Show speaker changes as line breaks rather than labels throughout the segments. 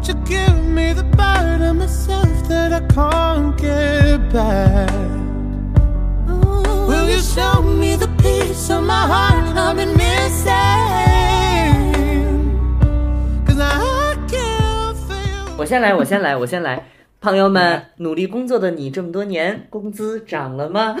Won't you give me the part of myself that I can't get back? Will you show me the piece of my heart I've been missing? Cause I can't feel
我先来，我先来，我先来。 朋友们，努力工作的你这么多年，工资涨了吗？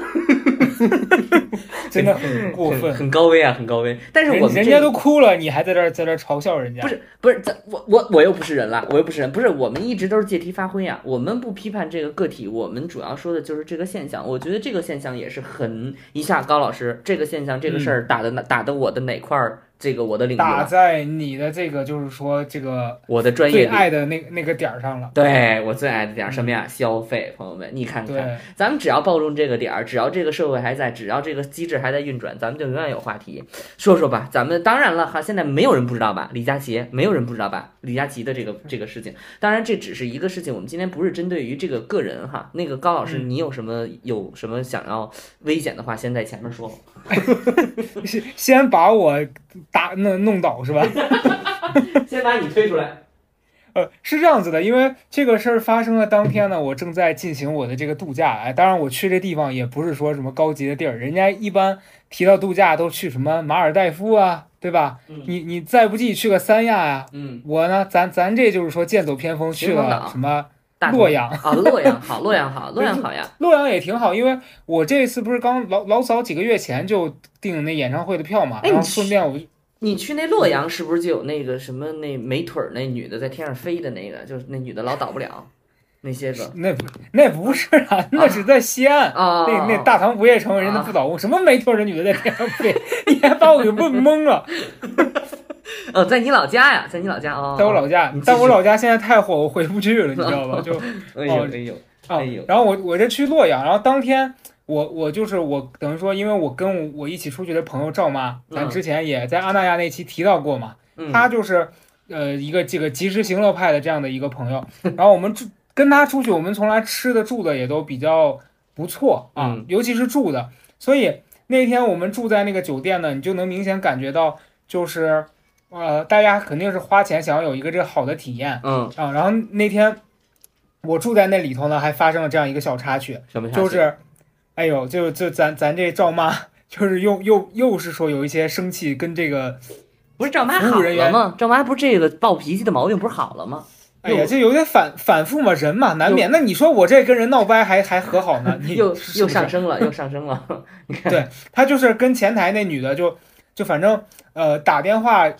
真的很过分。
很高危啊，很高危。但是我们
人人家都哭了，你还在这儿在这儿嘲笑人家？
不是不是，咱我我我又不是人了，我又不是人，不是我们一直都是借题发挥啊，我们不批判这个个体，我们主要说的就是这个现象。我觉得这个现象也是很一下，高老师这个现象这个事儿打的哪、打的我的哪块儿，这个我的领域，
打在你的这个就是说这个
我的专业。
最爱的那那个点儿上了。
对我最爱的点儿什么呀？消费，朋友们，你看看，咱们只要抱中这个点儿，只要这个社会还在，只要这个机制还在运转，咱们就永远有话题说说吧。咱们当然了哈，现在没有人不知道吧？李佳琦，没有人不知道吧？李佳琦的这个这个事情，当然这只是一个事情。我们今天不是针对于这个个人哈。那个高老师，
嗯
你有什么有什么想要危险的话，先在前面说。
先 先把我打那弄倒是吧？
先把你推出来。
呃，是这样子的，因为这个事儿发生的当天呢，我正在进行我的这个度假。哎，当然我去这地方也不是说什么高级的地儿，人家一般提到度假都去什么马尔代夫啊，对吧？
嗯
你你再不济去个三亚呀、
嗯，
我呢，咱咱这就是说剑走偏锋去了什么
大
洛阳，
啊，洛阳好，洛阳好，洛阳好呀。
洛阳也挺好，因为我这次不是刚老老早几个月前就订那演唱会的票嘛，然后顺便我就
你去那洛阳是不是就有那个什么那没腿儿那女的在天上飞的那个，就是那女的老倒不了，那些个
那那不是啊，那是在西安。
啊，
那那大唐不夜城人家不倒翁，什么没腿儿的女的在天上飞，你还把我给问懵了。
哦，在你老家呀，在你老家哦，
在我老家
你，继续
但我老家现在太火，我回不去了，你知道吧？就
哎呦
哦
哎呦，
啊
哎呦，
然后我我这去洛阳，然后当天我我就是我等于说，因为我跟我一起出去的朋友赵妈，咱
嗯
之前也在阿那亚那期提到过嘛，
嗯
他就是呃一个这个及时行乐派的这样的一个朋友，然后我们住跟她出去，我们从来吃的住的也都比较不错啊，
嗯
尤其是住的，所以那天我们住在那个酒店呢，你就能明显感觉到就是。呃，大家肯定是花钱想要有一个这个好的体验
嗯，
啊。然后那天我住在那里头呢，还发生了这样一个小插曲，
什么
就是，哎呦，就就咱咱这赵妈，就是又又又是说有一些生气，跟这个，
不是赵妈好了吗？赵妈不是这个暴脾气的毛病不是好了吗？
哎呀，
又
这有点反反复嘛，人嘛难免。那你说我这跟人闹掰还还和好呢？你
又又上升了，又上升了。你 看，
对他就是跟前台那女的就就反正呃打电话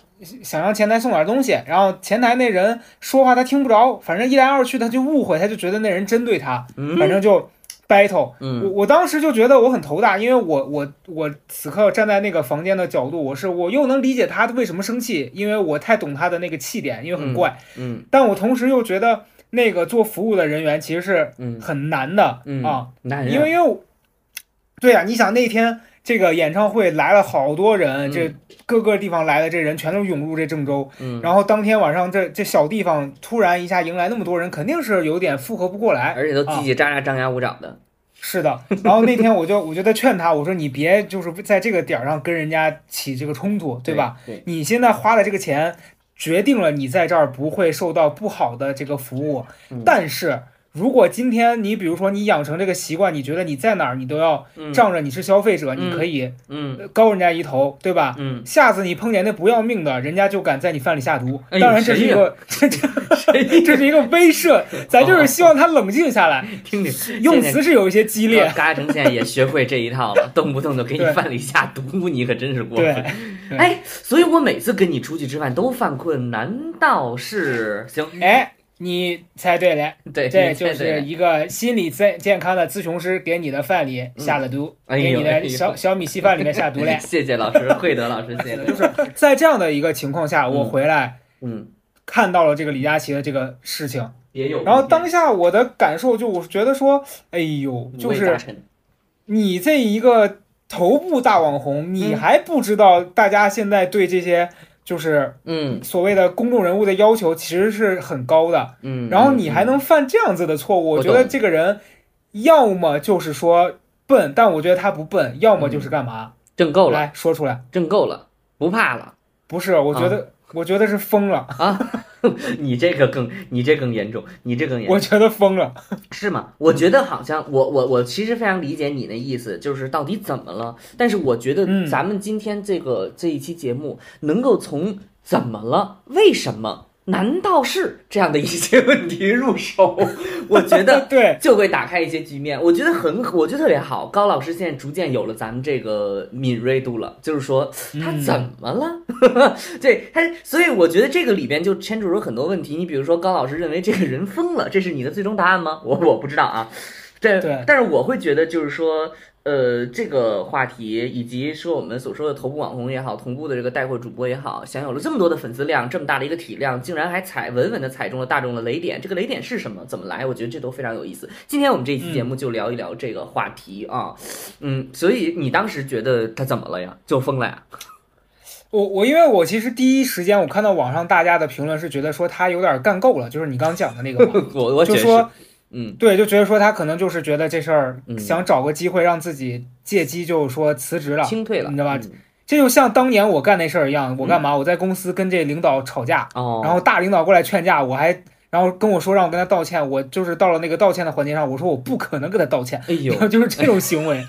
想让前台送点东西，然后前台那人说话他听不着，反正一来二去他就误会，他就觉得那人针对他，
嗯
反正就 battle。我
嗯。
我当时就觉得我很头大，因为我我我此刻站在那个房间的角度，我是我又能理解他为什么生气，因为我太懂他的那个气点，因为很怪，
嗯。
但我同时又觉得那个做服务的人员其实是
嗯。
很难的、
嗯
啊，
难。
因为因为对呀、你想那天这个演唱会来了好多人，
嗯。
这各个地方来的这人全都涌入这郑州，
嗯，
然后当天晚上这这小地方突然一下迎来那么多人，肯定是有点负荷不过来，
而且都
啊
叽叽喳喳、张牙舞爪的。
是的，然后那天我就我就在劝他，我说你别就是在这个点儿上跟人家起这个冲突，对吧？？
对，
你现在花的这个钱，决定了你在这儿不会受到不好的这个服务。
嗯
但是如果今天你比如说你养成这个习惯，你觉得你在哪儿你都要
嗯
仗着你是消费者，
嗯
你可以
嗯
高人家一头，对吧？
嗯，
下次你碰见那不要命的，人家就敢在你饭里下毒。
哎
当然，这是一个这这 这是一个威慑，咱就是希望他冷静下来，
听听
用词是有一些激烈。
嘎成现在也学会这一套了，动不动就给你饭里下毒，你可真是过分。，
对
哎，所以我每次跟你出去吃饭都犯困，难道是行？
哎，你猜对了。
对，
这就是一个心理健健康的咨询师给你的饭里下了毒，
哎
给你的
哎
小小米稀饭里面下毒了。
谢谢老师，惠德老师，谢谢。
就是在这样的一个情况下，我
嗯
回来
嗯，
看到了这个李佳琦的这个事情，
也有。
然后当下我的感受就我觉得说，哎呦，就是你这一个头部大网红，你
嗯
还不知道大家现在对这些就是
嗯。
所谓的公众人物的要求其实是很高的，
嗯，
然后你还
嗯
能犯这样子的错误，
我
我觉得这个人要么就是说笨，但我觉得他不笨，要么就是干嘛？
挣够了，
来说出来，
挣够了，不怕了。
不是，我觉得我觉得是疯了啊，
你这个更，你这更严重，你这更严重
我。觉得疯了。
是吗？我觉得好像我我我其实非常理解你的意思，就是到底怎么了？但是我觉得
嗯
咱们今天这个、这一期节目能够从怎么了、为什么、难道是这样的一些问题入手，我觉得
对，
就会打开一些局面。我觉得很，我觉得特别好。高老师现在逐渐有了咱们这个敏锐度了，就是说他怎么了？对他，所以我觉得这个里边就牵扯出很多问题。你比如说，高老师认为这个人疯了，这是你的最终答案吗？我我不知道啊。这
对
但是我会觉得就是说。呃，这个话题以及说我们所说的头部网红也好，同步的这个带货主播也好，享有了这么多的粉丝量，这么大的一个体量，竟然还踩稳稳的踩中了大众的雷点。这个雷点是什么？怎么来？我觉得这都非常有意思。今天我们这一期节目就聊一聊这个话题啊，嗯，所以你当时觉得他怎么了呀？就疯了呀？
我我因为我其实第一时间我看到网上大家的评论是觉得说他有点干够了，就是你刚讲的那个嘛，
我我
就说
嗯
对，就觉得说他可能就是觉得这事儿
嗯
想找个机会让自己借机就说辞职了，
清退了，
你知道吧
嗯
这就像当年我干那事儿一样，我干嘛？我在公司跟这领导吵架，
哦，
然后大领导过来劝架，我还然后跟我说让我跟他道歉，我就是到了那个道歉的环节上，我说我不可能跟他道歉，
哎呦
就是这种行为。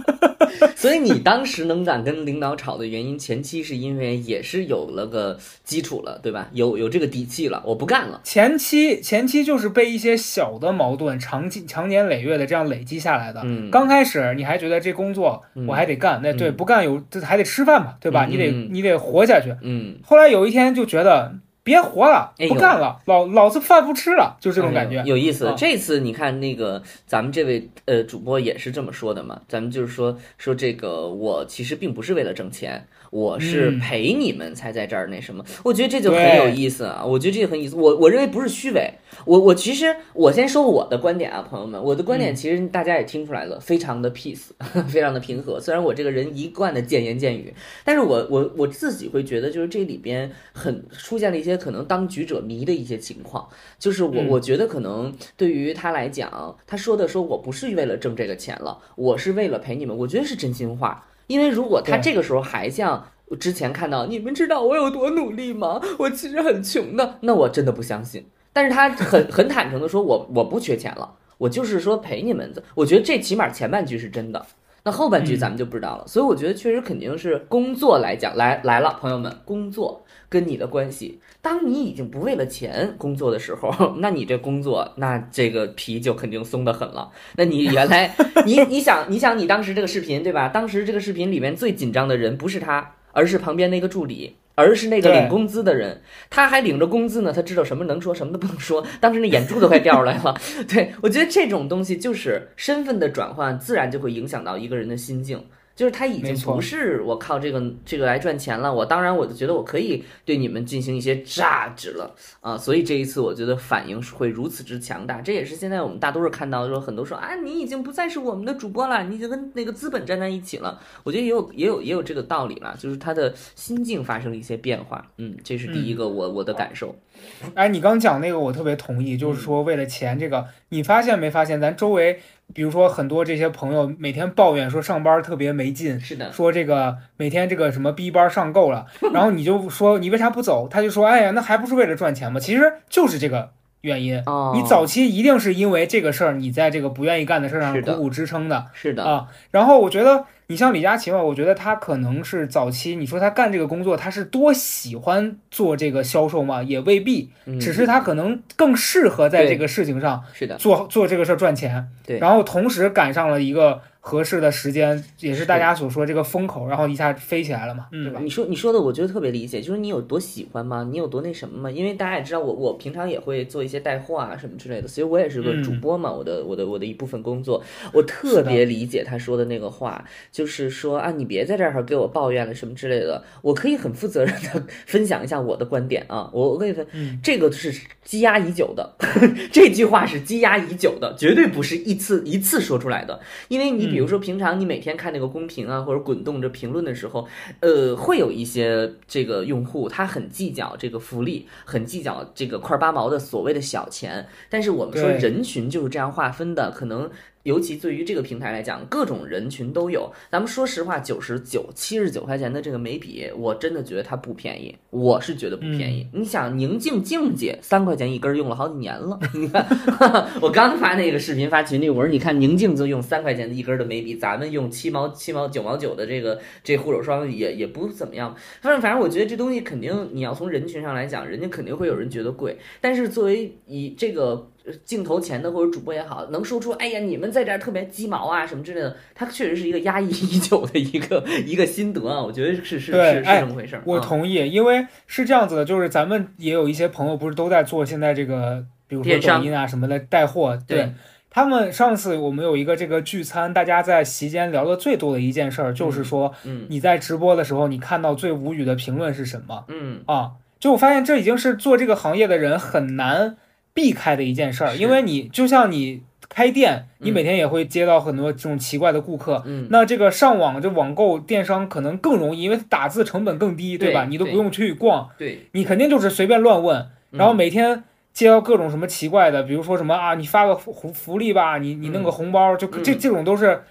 所以你当时能敢跟领导吵的原因，前期是因为也是有了个基础了，对吧？有有这个底气了，我不干了。
前期前期就是被一些小的矛盾长期长年累月的这样累积下来的。
嗯
刚开始你还觉得这工作
嗯
我还得干，那对
嗯
不干有这还得吃饭嘛，对吧？
嗯
你得
嗯
你得活下去。
嗯，
后来有一天就觉得别活了不干了，老老子饭不吃了，就这种感觉
哎。有意思
啊。
这次你看那个咱们这位呃主播也是这么说的嘛，咱们就是说说这个我其实并不是为了挣钱，我是
嗯
陪你们才在这儿那什么。我觉得这就很有意思啊，我觉得这个很有意思。我我认为不是虚伪，我我其实我先说我的观点啊，朋友们，我的观点
嗯
其实大家也听出来了，非常的 peace，非常的平和。虽然我这个人一贯的贱言贱语，但是我我我自己会觉得，就是这里边很出现了一些可能当局者迷的一些情况，就是我
嗯
我觉得可能对于他来讲，他说的说我不是为了挣这个钱了，我是为了陪你们，我觉得是真心话，因为如果他这个时候还像。之前看到你们知道我有多努力吗？我其实很穷的，那我真的不相信。但是他很 很坦诚的说，我我不缺钱了，我就是说陪你们的。我觉得这起码前半句是真的，那后半句
嗯
咱们就不知道了。所以我觉得确实肯定是工作来讲，来来了，朋友们，工作跟你的关系，当你已经不为了钱工作的时候，那你这工作，那这个皮就肯定松得很了。那你原来你你想你想你当时这个视频对吧？当时这个视频里面最紧张的人不是他，而是旁边那个助理。而是那个领工资的人，他还领着工资呢，他知道什么能说，什么都不能说。当时那眼珠都快掉出来了。对我觉得这种东西就是身份的转换，自然就会影响到一个人的心境。就是他已经不是我靠这个这个来赚钱了，我当然我就觉得我可以对你们进行一些榨汁了啊，所以这一次我觉得反应是会如此之强大，这也是现在我们大多数看到说很多说啊你已经不再是我们的主播了，你已经跟那个资本站在一起了，我觉得也有也有也有这个道理了，就是他的心境发生了一些变化，嗯，这是第一个我我的感受，
哎，你刚讲那个我特别同意，就是说为了钱这个，你发现没发现咱周围，比如说很多这些朋友每天抱怨说上班特别没劲，
是的，
说这个每天这个什么逼班上够了，然后你就说你为啥不走？他就说哎呀，那还不是为了赚钱吗？其实就是这个原因。
哦，
你早期一定是因为这个事儿，你在这个不愿意干的事儿上苦苦支撑的
是的，
啊。然后我觉得你像李佳琦嘛，我觉得他可能是早期你说他干这个工作，他是多喜欢做这个销售嘛，也未必，
嗯
只是他可能更适合在这个事情上
是的，
做做这个事儿赚钱。
对
然后同时赶上了一个合适的时间，也是
是
大家所说这个风口，然后一下飞起来了嘛，对吧？
你说你说的，我觉得特别理解，就是你有多喜欢吗？你有多那什么吗？因为大家也知道我，我平常也会做一些带货啊什么之类的，所以我也是个
嗯
主播嘛，我的我的我的一部分工作，我特别理解他说的那个话，就是说啊，你别在这儿给我抱怨了什么之类的，我可以很负责任的分享一下我的观点啊，我我跟你说，
嗯
这个是积压已久的，这句话是积压已久的，绝对不是一次一次说出来的。因为你比如说平常你每天看那个公屏啊，或者滚动着评论的时候，呃，会有一些这个用户他很计较这个福利，很计较这个块八毛的所谓的小钱。但是我们说人群就是这样划分的，可能。尤其对于这个平台来讲，各种人群都有。咱们说实话，九十九、七十九块钱的这个眉笔，我真的觉得它不便宜，我是觉得不便宜。你想，宁静静姐三块钱一根儿，用了好几年了。你看，我刚发那个视频发群里，我说你看宁静就用三块钱的一根儿的眉笔，咱们用七毛、七毛、九毛九的这个这护手霜也也不怎么样。反正反正，我觉得这东西肯定你要从人群上来讲，人家肯定会有人觉得贵。但是作为以这个呃镜头前的或者主播也好，能说出哎呀你们在这儿特别鸡毛啊什么之类的，他确实是一个压抑已久的一个一个心得啊。我觉得是是是是
哎
这么回事儿。
我
啊
同意，因为是这样子的，就是咱们也有一些朋友不是都在做现在这个，比如说抖音啊什么的带货，
对
他们上次我们有一个这个聚餐，大家在席间聊的最多的一件事儿，就是说
嗯
你在直播的时候，你看到最无语的评论是什么
嗯
啊？就我发现这已经是做这个行业的人很难避开的一件事儿，因为你就像你开店，你
嗯。
每天也会接到很多这种奇怪的顾客，
嗯。
那这个上网这网购电商可能更容易，因为打字成本更低，对吧？你都不用去逛，
对，
你肯定就是随便乱问，
嗯
然后每天接到各种什么奇怪的，比如说什么啊，你发个福福福利吧，你你弄个红包，就这
嗯。
这种都是。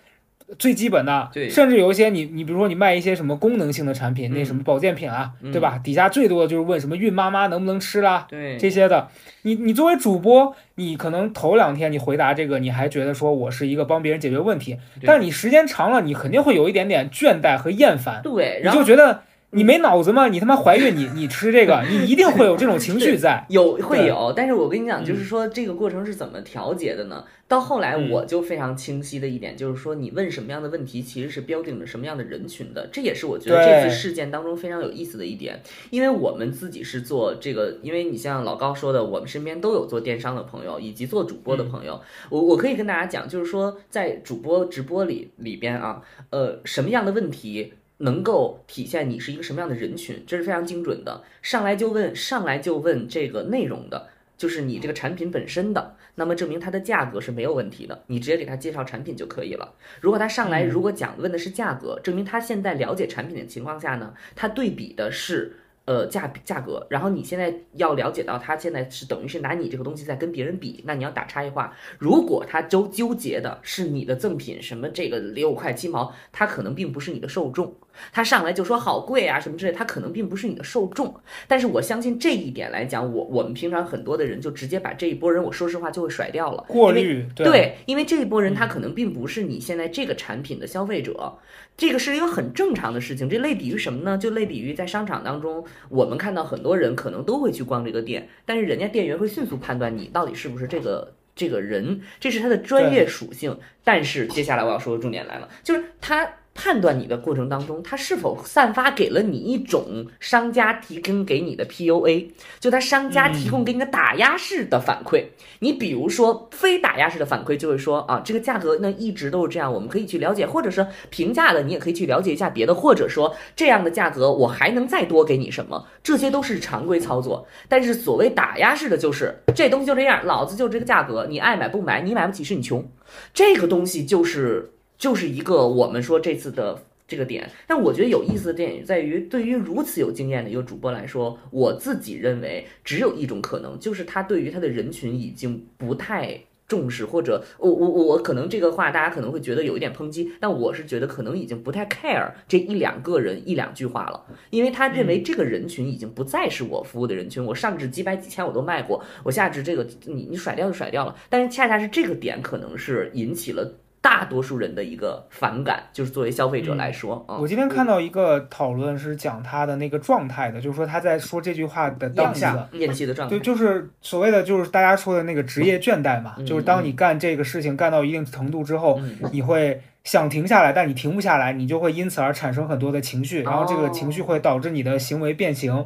最基本的，
对。
甚至有一些你你比如说你卖一些什么功能性的产品，那
嗯
什么保健品啊，
嗯。
对吧？底下最多的就是问什么孕妈妈能不能吃啦，
对。
这些的。你你作为主播，你可能头两天你回答这个，你还觉得说我是一个帮别人解决问题，但你时间长了，你肯定会有一点点倦怠和厌烦，
对，
你
然后
就觉得你没脑子吗？你他妈怀孕你你吃这个，你一定会有这种情绪在。
有会有，但是我跟你讲，
嗯
就是说这个过程是怎么调节的呢？到后来
嗯
我就非常清晰的一点，就是说你问什么样的问题，其实是标定着什么样的人群的。这也是我觉得这次事件当中非常有意思的一点，因为我们自己是做这个，因为你像老高说的，我们身边都有做电商的朋友，以及做主播的朋友。我我可以跟大家讲，就是说在主播直播里里边啊，呃，什么样的问题能够体现你是一个什么样的人群，这是非常精准的。上来就问，上来就问这个内容的，就是你这个产品本身的，那么证明它的价格是没有问题的，你直接给他介绍产品就可以了。如果他上来
嗯
如果讲问的是价格，证明他现在了解产品的情况下呢，他对比的是。呃，价价格，然后你现在要了解到，他现在是等于是拿你这个东西在跟别人比，那你要打差异化。如果他纠纠结的是你的赠品什么这个六块七毛，他可能并不是你的受众，他上来就说好贵啊什么之类，他可能并不是你的受众。但是我相信这一点来讲，我我们平常很多的人就直接把这一波人，我说实话就会甩掉了，
过滤，对
对，因为这一波人他可能并不是你现在这个产品的消费者，这个是一个很正常的事情。这类比于什么呢？就类比于在商场当中，我们看到很多人可能都会去逛这个店，但是人家店员会迅速判断你到底是不是这个。这个人，这是他的专业属性。但是接下来我要说的重点来了，就是他判断你的过程当中，他是否散发给了你一种商家提供给你的 PUA，就他商家提供给你的打压式的反馈。你比如说非打压式的反馈，就会说啊，这个价格呢一直都是这样，我们可以去了解，或者是平价的，你也可以去了解一下别的，或者说这样的价格我还能再多给你什么，这些都是常规操作。但是所谓打压式的就是这东西就这样，老子就这个价格，你爱买不买，你买不起是你穷，这个东西就是就是一个我们说这次的。这个点，但我觉得有意思的点在于，对于如此有经验的一个主播来说，我自己认为只有一种可能，就是他对于他的人群已经不太重视，或者我我我可能这个话大家可能会觉得有一点抨击，但我是觉得可能已经不太 care 这一两个人一两句话了，因为他认为这个人群已经不再是我服务的人群，我上至几百几千我都卖过，我下至这个你你甩掉就甩掉了，但是恰恰是这个点可能是引起了。大多数人的一个反感，就是作为消费者来说，啊
我今天看到一个讨论是讲他的那个状态的，就是说他在说这句话的当下，
厌气的状态。
对，，就是所谓的就是大家说的那个职业倦怠嘛，
嗯。
就是当你干这个事情干到一定程度之后，
嗯。
你会想停下来，但你停不下来，你就会因此而产生很多的情绪，然后这个情绪会导致你的行为变形。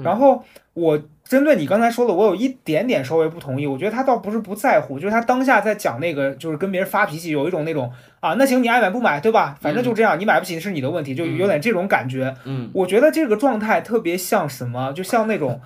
嗯，
然后我针对你刚才说的，我有一点点稍微不同意。我觉得他倒不是不在乎，就是他当下在讲那个，就是跟别人发脾气，有一种那种啊，那行你爱买不买，对吧？反正就这样，你买不起是你的问题，就有点这种感觉。
嗯，
我觉得这个状态特别像什么，就像那种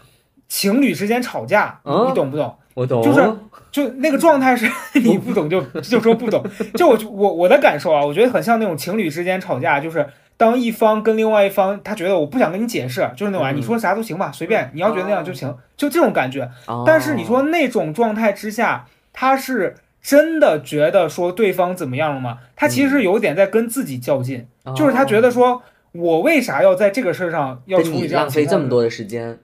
情侣之间吵架，
嗯
你懂不懂？
我懂，
就是就那个状态是你不懂就就说不懂，就我我我的感受啊，我觉得很像那种情侣之间吵架，就是当一方跟另外一方他觉得我不想跟你解释，就是那种啊
嗯。
你说啥都行吧，随便，你要觉得那样就行，就这种感觉。
哦。
但是你说那种状态之下，他是真的觉得说对方怎么样了吗？他其实有点在跟自己较劲，
哦
就是他觉得说，我为啥要在这个事儿上要
你
处理这样
浪费这么多的时间，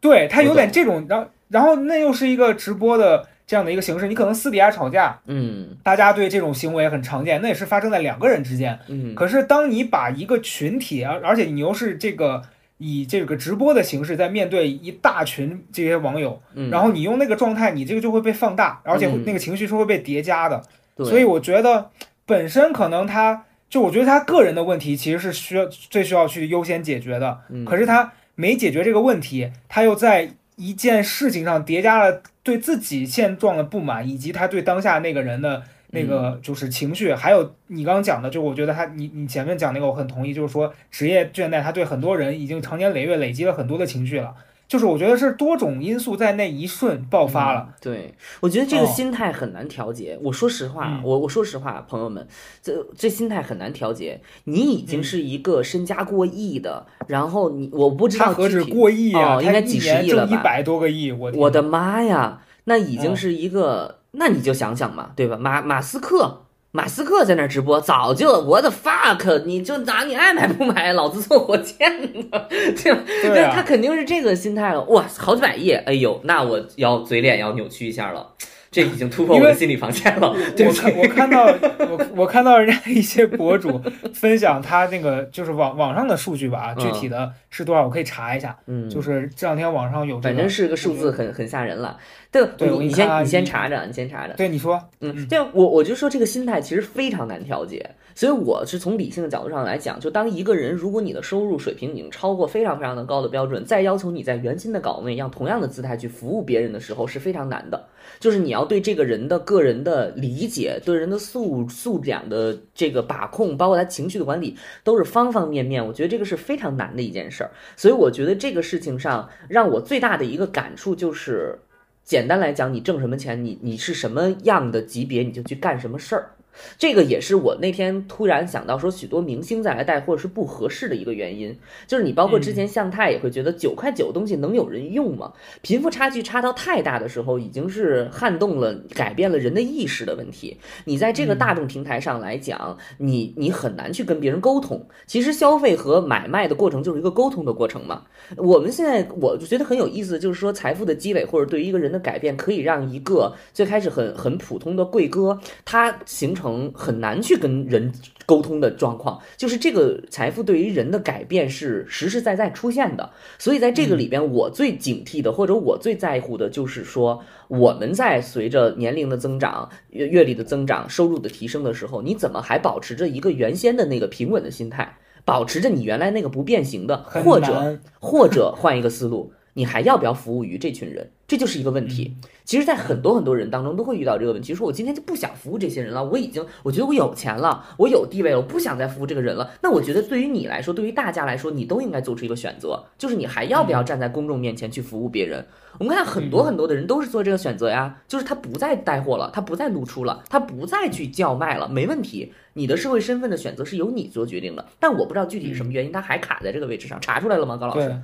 对他有点这种，然后然后那又是一个直播的这样的一个形式，你可能私底下吵架，
嗯。
大家对这种行为很常见，那也是发生在两个人之间。
嗯，
可是当你把一个群体，而而且你又是这个以这个直播的形式在面对一大群这些网友，
嗯。
然后你用那个状态，你这个就会被放大，而且
嗯。
那个情绪是会被叠加的。
对。
所以我觉得本身可能他就我觉得他个人的问题其实是需要最需要去优先解决的，
嗯。
可是他没解决这个问题，他又在一件事情上叠加了对自己现状的不满，以及他对当下那个人的那
嗯。
个就是情绪，还有你刚刚讲的，就我觉得他你你前面讲那个我很同意，就是说职业倦怠，他对很多人已经长年累月累积了很多的情绪了，就是我觉得是多种因素在那一瞬爆发了。
嗯对，我觉得这个
哦
心态很难调节。我说实话，
嗯
我我说实话，朋友们，这这心态很难调节。你已经
嗯
是一个身家过亿的，然后你我不知道
他何止过亿啊？
哦应该几十亿了吧
挣一百多个亿，我
我的妈呀，那已经
嗯
是一个，那你就想想嘛，对吧？马马斯克，马斯克在那儿直播，早就我的 fuck，你就拿你爱买不买，老子坐火箭呢，对吧？
对啊
他肯定是这个心态了。哇，好几百亿，哎呦，那我要嘴脸要扭曲一下了，这已经突破我的心理防线了。对
我看我看到我我看到人家一些博主分享他那个就是网网上的数据吧，
嗯
具体的是多少我可以查一下。
嗯，
就是这两天网上有这个，
反正是个数字很很吓人了。对，你先你先查着，你先查着。
对你说，
嗯，对我我就说这个心态其实非常难调节，所以我是从理性的角度上来讲，就当一个人如果你的收入水平已经超过非常非常的高的标准，再要求你在原先的岗位让同样的姿态去服务别人的时候是非常难的。就是你要对这个人的个人的理解，对人的素素养的这个把控，包括他情绪的管理，都是方方面面。我觉得这个是非常难的一件事儿。所以我觉得这个事情上让我最大的一个感触就是，简单来讲，你挣什么钱，你你是什么样的级别，你就去干什么事儿。这个也是我那天突然想到说，许多明星再来带货是不合适的一个原因，就是你包括之前向太也会觉得九块九的东西能有人用吗？贫富差距差到太大的时候，已经是撼动了、改变了人的意识的问题。你在这个大众平台上来讲，你你很难去跟别人沟通。其实消费和买卖的过程就是一个沟通的过程嘛。我们现在我就觉得很有意思，就是说财富的积累或者对于一个人的改变，可以让一个最开始很很普通的贵哥，他形成很难去跟人沟通的状况，就是这个财富对于人的改变是实实在在出现的。所以在这个里边，我最警惕的或者我最在乎的就是说，我们在随着年龄的增长、阅阅历的增长、收入的提升的时候，你怎么还保持着一个原先的那个平稳的心态？保持着你原来那个不变形的，或者或者换一个思路，你还要不要服务于这群人？这就是一个问题。其实，在很多很多人当中都会遇到这个问题，说我今天就不想服务这些人了，我已经我觉得我有钱了，我有地位了，我不想再服务这个人了。那我觉得对于你来说，对于大家来说，你都应该做出一个选择，就是你还要不要站在公众面前去服务别人？我们看很多很多的人都是做这个选择呀，就是他不再带货了，他不再露出了，他不再去叫卖了，没问题。你的社会身份的选择是由你做决定的，但我不知道具体是什么原因，他还卡在这个位置上，查出来了吗？高老
对
师？，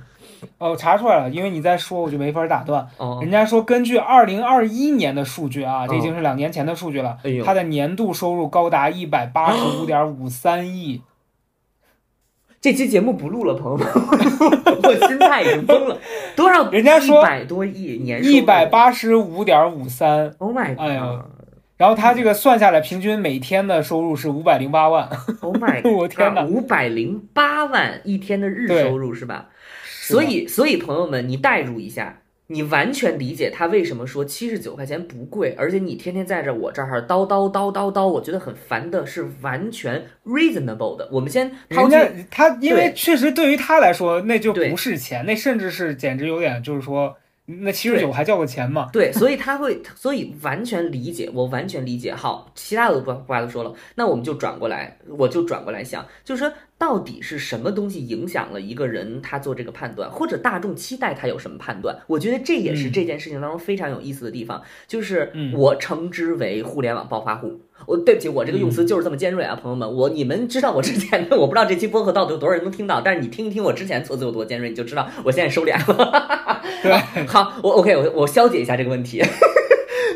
哦，查出来了，因为你在说我就没法打断。
哦
人，家说根据二零二一年的数据啊，这已
哦
经是两年前的数据了，
哎呦
它的年度收入高达一百八十五点五三亿。
这期节目不录了，朋友们，我心态已经崩了。多少？
人家说
一百多亿年
一百八十五点五三
，，Oh my god！
然后他这个算下来，平均每天的收入是五百零八万。
Oh my god！
我天哪
五百零八万一天的日收入是吧？所以，所以朋友们，你代入一下，你完全理解他为什么说七十九块钱不贵，而且你天天在这我这儿叨叨叨叨叨，我觉得很烦的，是完全 reasonable 的。我们先抛
人
弃
家他因为确实对于他来说，那就不是钱，那甚至是简直有点就是说，那七十九还叫个钱吗？
对，所以他会，所以完全理解，我完全理解。好，其他的不不都说了，那我们就转过来，我就转过来想，就是说到底是什么东西影响了一个人他做这个判断，或者大众期待他有什么判断？我觉得这也是
嗯
这件事情当中非常有意思的地方，就是
嗯
我称之为互联网暴发户。我对不起，我这个用
嗯
词就是这么尖锐啊，朋友们，我你们知道我之前的，我不知道这期播客到底有多少人能听到，但是你听一听我之前措辞有多尖锐，你就知道我现在收敛了。
对，
好，我 OK，我我消解一下这个问题，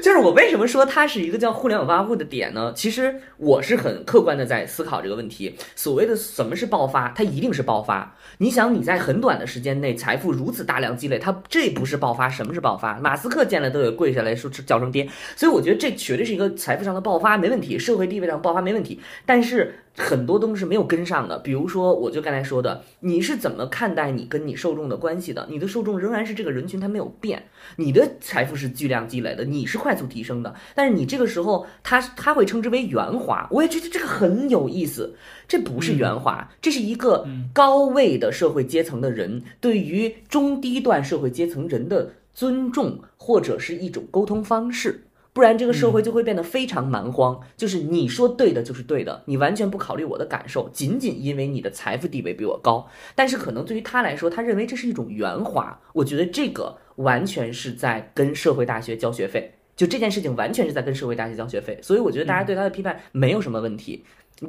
就是我为什么说它是一个叫互联网发布的点呢？其实我是很客观的在思考这个问题。所谓的什么是爆发，它一定是爆发。你想你在很短的时间内财富如此大量积累，它这不是爆发，什么是爆发？马斯克见了都得跪下来说叫声爹。所以我觉得这绝对是一个财富上的爆发，没问题；社会地位上爆发没问题。但是很多东西是没有跟上的，比如说我就刚才说的，你是怎么看待你跟你受众的关系的？你的受众仍然是这个人群，他没有变。你的财富是巨量积累的，你是快速提升的，但是你这个时候，他他会称之为圆滑，我也觉得这个很有意思。这不是圆滑，这是一个高位的社会阶层的人对于中低段社会阶层人的尊重，或者是一种沟通方式。不然这个社会就会变得非常蛮荒，就是你说对的就是对的，你完全不考虑我的感受，仅仅因为你的财富地位比我高。但是可能对于他来说，他认为这是一种圆滑。我觉得这个完全是在跟社会大学交学费，就这件事情完全是在跟社会大学交学费。所以我觉得大家对他的批判没有什么问题。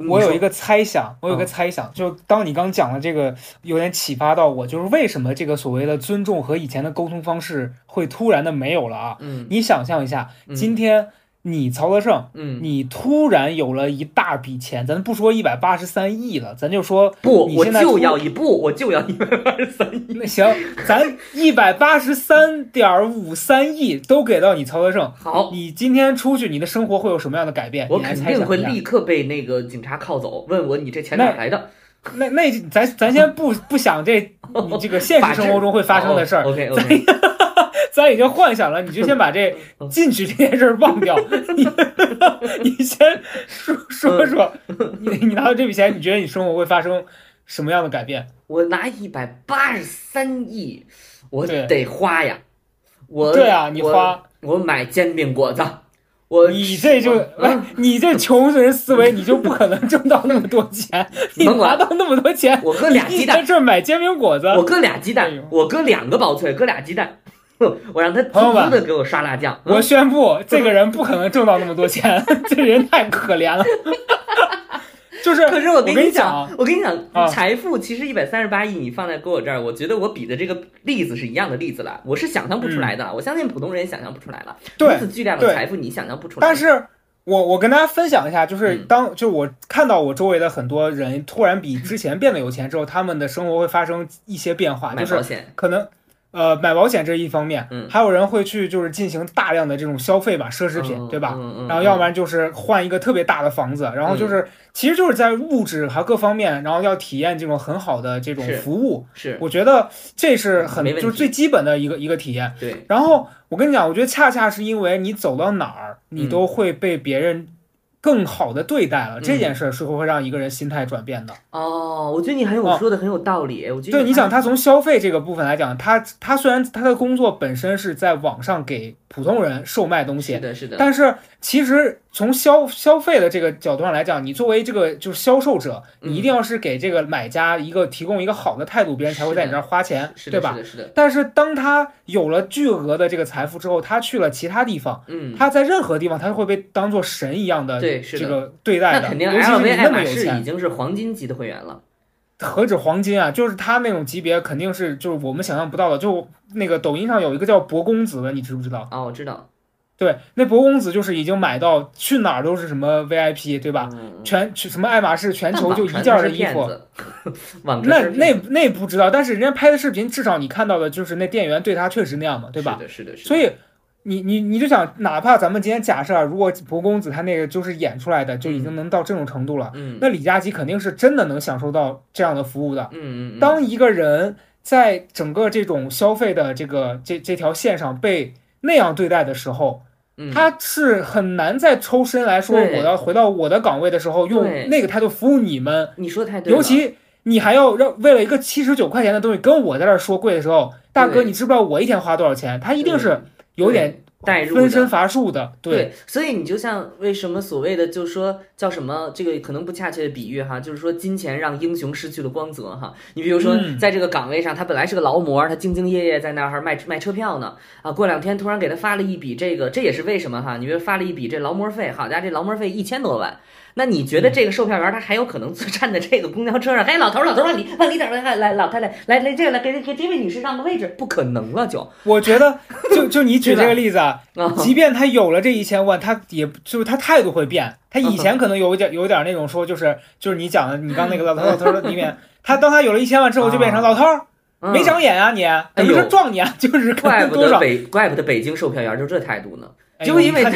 我有一个猜想，我有个猜想，就当你刚讲的这个，有点启发到我，就是为什么这个所谓的尊重和以前的沟通方式会突然的没有了啊？
嗯，
你想象一下，今天。你曹德胜，
嗯，
你突然有了一大笔钱，咱不说一百八十三亿了，咱就说
不，
我
就要一不，我就要一百八十三亿。
那行，咱一百八十三点五三亿都给到你曹德胜。
好，
你今天出去，你的生活会有什么样的改变？
我肯定会立刻被那个警察铐走，问我你这钱哪来的？
那那咱咱先不不想这你这个现实生活中会发生的事儿。
OK OK。
咱已经幻想了，你就先把这进去这件事忘掉。你 你先说说说，你你拿到这笔钱，你觉得你生活会发生什么样的改变？
我拿一百八十三亿，我得花呀。我
对啊，你花，
我买煎饼果子。我
你这就哎，你这穷人思维，你就不可能挣到那么多钱。你拿到那么多钱，
我搁俩鸡蛋，在
这买煎饼果子。
我搁俩鸡蛋，我搁两个薄脆，搁俩鸡蛋。我让他偷偷的给我刷辣酱。
我宣布，这个人不可能挣到那么多钱，这人太可怜了。就是，
可是
我
跟你讲，我跟你讲，财富其实一百三十八亿，你放在搁我这儿，我觉得我比的这个例子是一样的例子了。我是想象不出来的，我相信普通人也想象不出来了。如此巨量的财富，你想象不出来。
但是我我跟大家分享一下，就是当就我看到我周围的很多人突然比之前变得有钱之后，他们的生活会发生一些变化，就是可能。呃，买保险这一方面，
嗯，
还有人会去就是进行大量的这种消费吧，奢侈品，对吧？
嗯嗯。
然后要不然就是换一个特别大的房子，然后就是，其实就是在物质还有各方面，然后要体验这种很好的这种服务。
是。
我觉得这是很就是最基本的一个一个体验。
对。
然后我跟你讲，我觉得恰恰是因为你走到哪儿，你都会被别人。更好的对待了这件事儿，是会让一个人心态转变的。
哦，我觉得你很有说的很有道理。我觉得
对，你想他从消费这个部分来讲，他他虽然他的工作本身是在网上给普通人售卖东西，
是的，是的，
但是其实。从消消费的这个角度上来讲，你作为这个就是销售者，你一定要是给这个买家一个提供一个好的态度，别人才会在你这儿花钱，对吧？
是的，是的。
但是当他有了巨额的这个财富之后，他去了其他地方，
嗯，
他在任何地方他都会被当做神一样的这个对待的。
那肯定
，LV、
爱马仕已经是黄金级的会员了。
何止黄金啊，就是他那种级别肯定是就是我们想象不到的。就那个抖音上有一个叫博公子的，你知不知道？
啊，我知道。
对，那博公子就是已经买到去哪儿都是什么 VIP，对吧？全去什么爱马仕，全球就一件的衣服。那那那不知道，但是人家拍的视频，至少你看到的就是那店员对他确实那样嘛，对吧？
是的，是的，是
的。所以你你你就想，哪怕咱们今天假设，如果博公子他那个就是演出来的，就已经能到这种程度了，
嗯，
那李佳琦肯定是真的能享受到这样的服务的。
嗯嗯。
当一个人在整个这种消费的这个这这条线上被那样对待的时候。他是很难再抽身来说，我要回到我的岗位的时候，用那个态度服务你们。
你说太对了。
尤其你还要让为了一个七十九块钱的东西跟我在这儿说贵的时候，大哥，你知不知道我一天花多少钱？他一定是有点。
代入
分身乏术的，对，
所以你就像为什么所谓的就是说叫什么这个可能不恰切的比喻哈，就是说金钱让英雄失去了光泽哈。你比如说在这个岗位上，他本来是个劳模，他兢兢业业在那儿卖卖车票呢啊，过两天突然给他发了一笔这个，这也是为什么哈？你比如发了一笔这劳模费，好家伙，这劳模费一千多万。那你觉得这个售票员他还有可能站在这个公交车上？哎，老头儿，老头儿，往里往里点儿来，来，老太太，来来这个来给给这位女士让个位置，不可能了就。
我觉得就 就你举这个例子啊，
啊，
即便他有了这一千万，他也就是他态度会变。他以前可能有一点有一点那种说，就是就是你讲的，你刚那个老头老头的里面，他当他有了一千万之后，就变成
啊
老头没长眼啊你，怎么
呦
是撞你啊？就是
怪？不得北，怪不得北京售票员就这态度呢，就因为他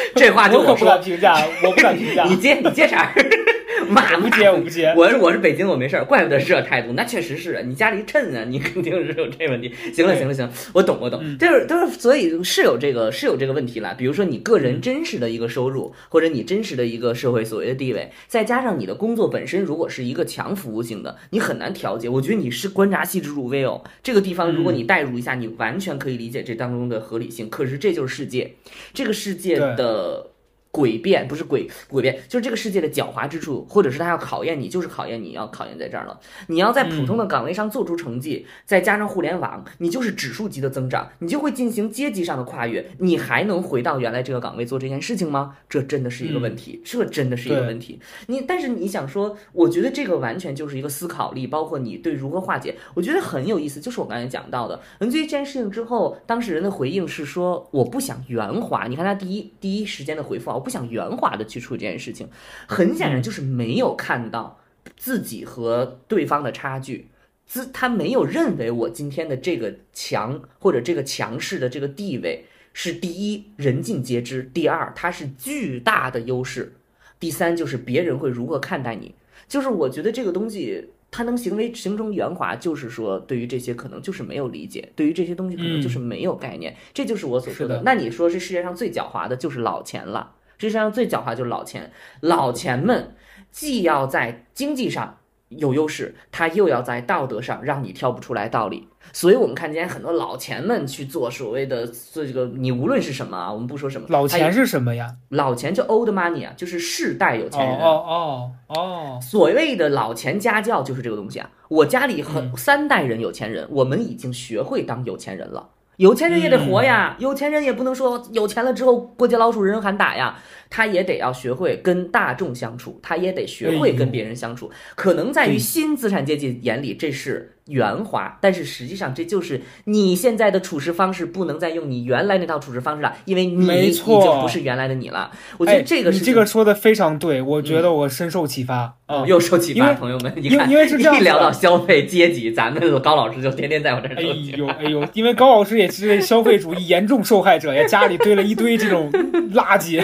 这话就
我可不敢
说，
评价，我不敢评价，
你接你接茬儿，骂
我不接，我不接。
我是我是北京，我没事儿，怪不得是这态度，那确实是啊你家里趁啊，你肯定是有这问题。行了行了行了，我懂我懂，
嗯
就是就是，所以是有这个是有这个问题了。比如说你个人真实的一个收入，或者你真实的一个社会所谓的地位，再加上你的工作本身如果是一个强服务性的，你很难调节。我觉得你是观察细致入微哦，这个地方如果你代入一下，你完全可以理解这当中的合理性。可是这就是世界，这个世界
对
呃。诡辩不是诡诡辩，就是这个世界的狡猾之处，或者是他要考验你，就是考验你要考验在这儿了。你要在普通的岗位上做出成绩，再加上互联网，你就是指数级的增长，你就会进行阶级上的跨越。你还能回到原来这个岗位做这件事情吗？这真的是一个问题，这真的是一个问题。你但是你想说，我觉得这个完全就是一个思考力，包括你对如何化解，我觉得很有意思。就是我刚才讲到的，嗯，对于这件事情之后，当事人的回应是说，我不想圆滑。你看他第一第一时间的回复啊，我不想圆滑的去处理这件事情，很显然就是没有看到自己和对方的差距。自他没有认为我今天的这个强或者这个强势的这个地位是第一人尽皆知，第二它是巨大的优势，第三就是别人会如何看待你。就是我觉得这个东西他能行为形成圆滑，就是说对于这些可能就是没有理解，对于这些东西可能就是没有概念，这就是我所说
是的
那你说这世界上最狡猾的就是老钱了，世界上最狡猾就是老钱，老钱们既要在经济上有优势，他又要在道德上让你挑不出来道理。所以我们看见很多老钱们去做所谓的做这个，你无论是什么啊，我们不说什么，
老钱是什么呀？
老钱就 old money 啊，就是世代有
哦
钱人。
哦哦哦，
所谓的老钱家教就是这个东西啊。我家里很三代人有钱人，我们已经学会当有钱人了。有钱人也得活呀，有钱人也不能说有钱了之后过街老鼠人人喊打呀，他也得要学会跟大众相处，他也得学会跟别人相处。可能在于新资产阶级眼里这是圆滑，但是实际上这就是你现在的处事方式不能再用你原来那套处事方式了，因为你已经不是原来的你了。我觉得
哎
这个是
你这个说的非常对，我觉得我深受启发啊
哦，。又受启发，朋友们，你看，
因为是这样
一聊到消费阶级，咱们高老师就天天在我这儿
哎呦哎呦，因为高老师也是消费主义严重受害者呀，家里堆了一堆这种垃圾，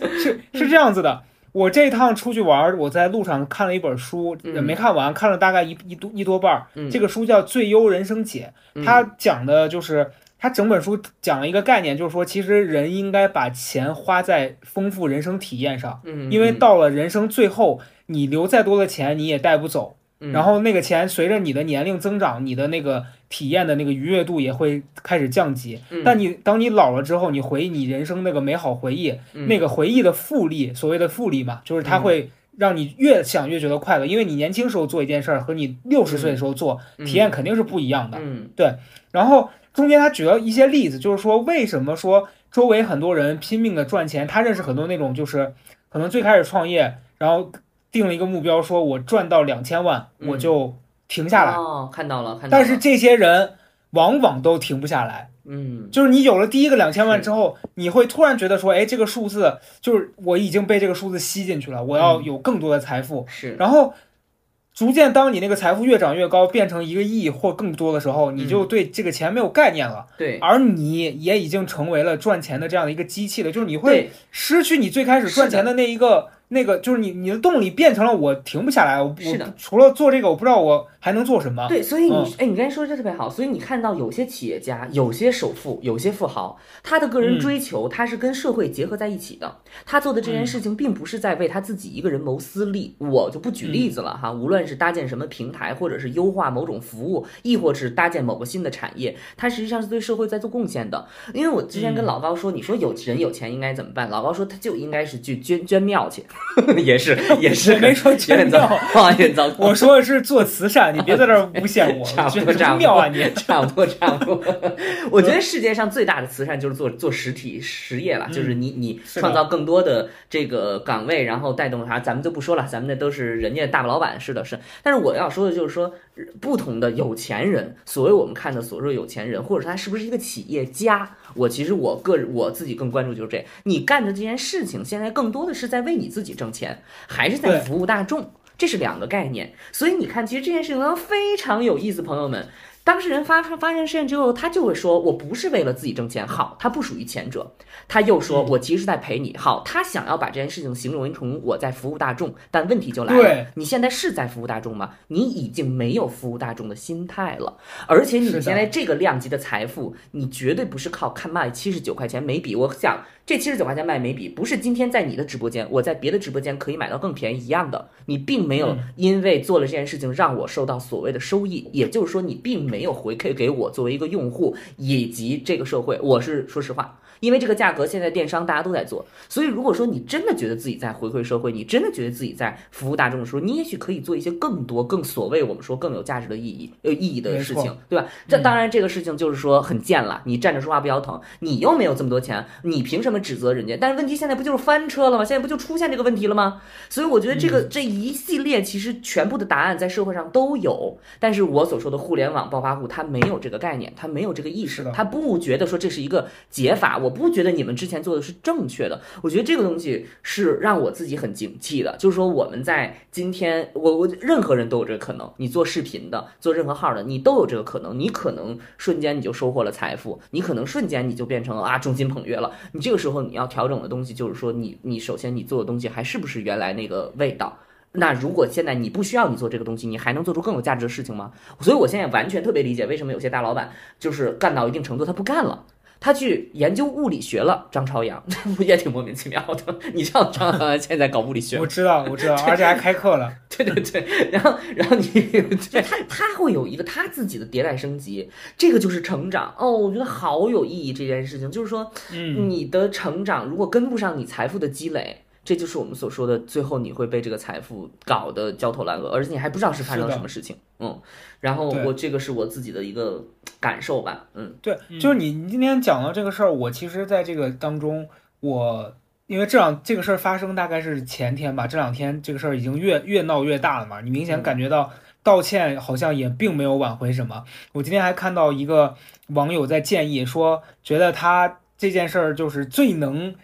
是是这样子的。我这趟出去玩儿，我在路上看了一本书，
嗯
呃没看完，看了大概一一多一多半儿。
嗯
这个书叫《最优人生解》，
嗯
它讲的就是它整本书讲了一个概念，就是说其实人应该把钱花在丰富人生体验上，
嗯，
因为到了人生最后，你留再多的钱你也带不走。
嗯
然后那个钱随着你的年龄增长，你的那个体验的那个愉悦度也会开始降级。
嗯。
但你当你老了之后，你回忆你人生那个美好回忆，
嗯。
那个回忆的复利，所谓的复利嘛，就是它会让你越想越觉得快乐，因为你年轻时候做一件事儿和你六十岁的时候做，体验肯定是不一样的。
嗯。
然后中间他举了一些例子，就是说为什么说周围很多人拼命的赚钱，他认识很多那种就是可能最开始创业，然后定了一个目标，说我赚到两千万
嗯。
我就停下来，
哦，看到了，看到了，
但是这些人往往都停不下来。
嗯。
就是你有了第一个两千万之后，你会突然觉得说，哎，这个数字就是我已经被这个数字吸进去了，我要
嗯
有更多的财富。
是。
然后逐渐，当你那个财富越长越高，变成一个亿或更多的时候，你就对这个钱没有概念了，
对。
而你也已经成为了赚钱的这样的一个机器了，就是你会失去你最开始赚钱的那一个那个，就是你你的动力变成了我停不下来，我我除了做这个，我不知道我还能做什么。
对，所以你
嗯
哎，你刚才说的这特别好，所以你看到有些企业家、有些首富、有些富豪，他的个人
嗯
追求他是跟社会结合在一起的。他做的这件
嗯
事情，并不是在为他自己一个人谋私利。我就不举例子了哈，无论是搭建什么平台，或者是优化某种服务，亦或是搭建某个新的产业，他实际上是对社会在做贡献的。因为我之前跟
嗯
老高说，你说有人有钱应该怎么办？老高说他就应该是去捐捐庙去，也是也是
我没说捐庙，
啊，有点糟糕。
我说的是做慈善，你别在这儿诬陷我，
差不多差不多
妙啊你。
差不多，差不多。我觉得世界上最大的慈善就是做做实体实业了，就是你你创造更多的这个岗位，然后带动啥。咱们就不说了，咱们那都是人家大老板，是的是。但是我要说的就是说，不同的有钱人，所谓我们看的所谓有钱人，或者他是不是一个企业家，我其实我个人我自己更关注就是这，你干的这件事情，现在更多的是在为你自己挣钱，还是在服务大众？这是两个概念。所以你看，其实这件事情呢非常有意思，朋友们。当事人发发现事件之后，他就会说：“我不是为了自己挣钱。”好，他不属于前者。他又说：“
嗯
我其实是在陪你。”好，他想要把这件事情形容成我在服务大众，但问题就来了，你现在是在服务大众吗？你已经没有服务大众的心态了，而且你现在这个量级的财富，你绝对不是靠看卖七十九块钱每笔。我想这七十九块钱卖眉笔，不是今天在你的直播间，我在别的直播间可以买到更便宜一样的。你并没有
嗯
因为做了这件事情让我受到所谓的收益，也就是说你并没有回馈给我作为一个用户以及这个社会。我是说实话。因为这个价格现在电商大家都在做，所以如果说你真的觉得自己在回馈社会，你真的觉得自己在服务大众的时候，你也许可以做一些更多、更所谓我们说更有价值的意义、有意义的事情，对吧？这当然这个事情就是说很贱了，你站着说话不腰疼，你又没有这么多钱，你凭什么指责人家？但是问题现在不就是翻车了吗？现在不就出现这个问题了吗？所以我觉得这个这一系列其实全部的答案在社会上都有，但是我所说的互联网暴发户他没有这个概念，他没有这个意识，他不觉得说这是一个解法，我不觉得你们之前做的是正确的，我觉得这个东西是让我自己很警惕的，就是说我们在今天，我我任何人都有这个可能，你做视频的，做任何号的，你都有这个可能，你可能瞬间你就收获了财富，你可能瞬间你就变成啊众星捧月了，你这个时候你要调整的东西就是说你你首先你做的东西还是不是原来那个味道。那如果现在你不需要你做这个东西，你还能做出更有价值的事情吗？所以我现在完全特别理解为什么有些大老板就是干到一定程度他不干了。他去研究物理学了，张朝阳 也挺莫名其妙的。你知道张朝阳现在搞物理学
我知道，我知道，而且还开课了。
对对对，然后然后你就他他会有一个他自己的迭代升级，这个就是成长哦，我觉得好有意义这件事情，就是说
嗯，
你的成长如果跟不上你财富的积累。这就是我们所说的，最后你会被这个财富搞得焦头烂额，而且你还不知道是发生了什么事情。嗯，然后我这个是我自己的一个感受吧。嗯
对，就是你你今天讲到这个事儿，我其实在这个当中，我因为这两这个事儿发生大概是前天吧，这两天这个事儿已经越越闹越大了嘛，你明显
嗯
感觉到道歉好像也并没有挽回什么。我今天还看到一个网友在建议说，觉得他这件事儿就是最能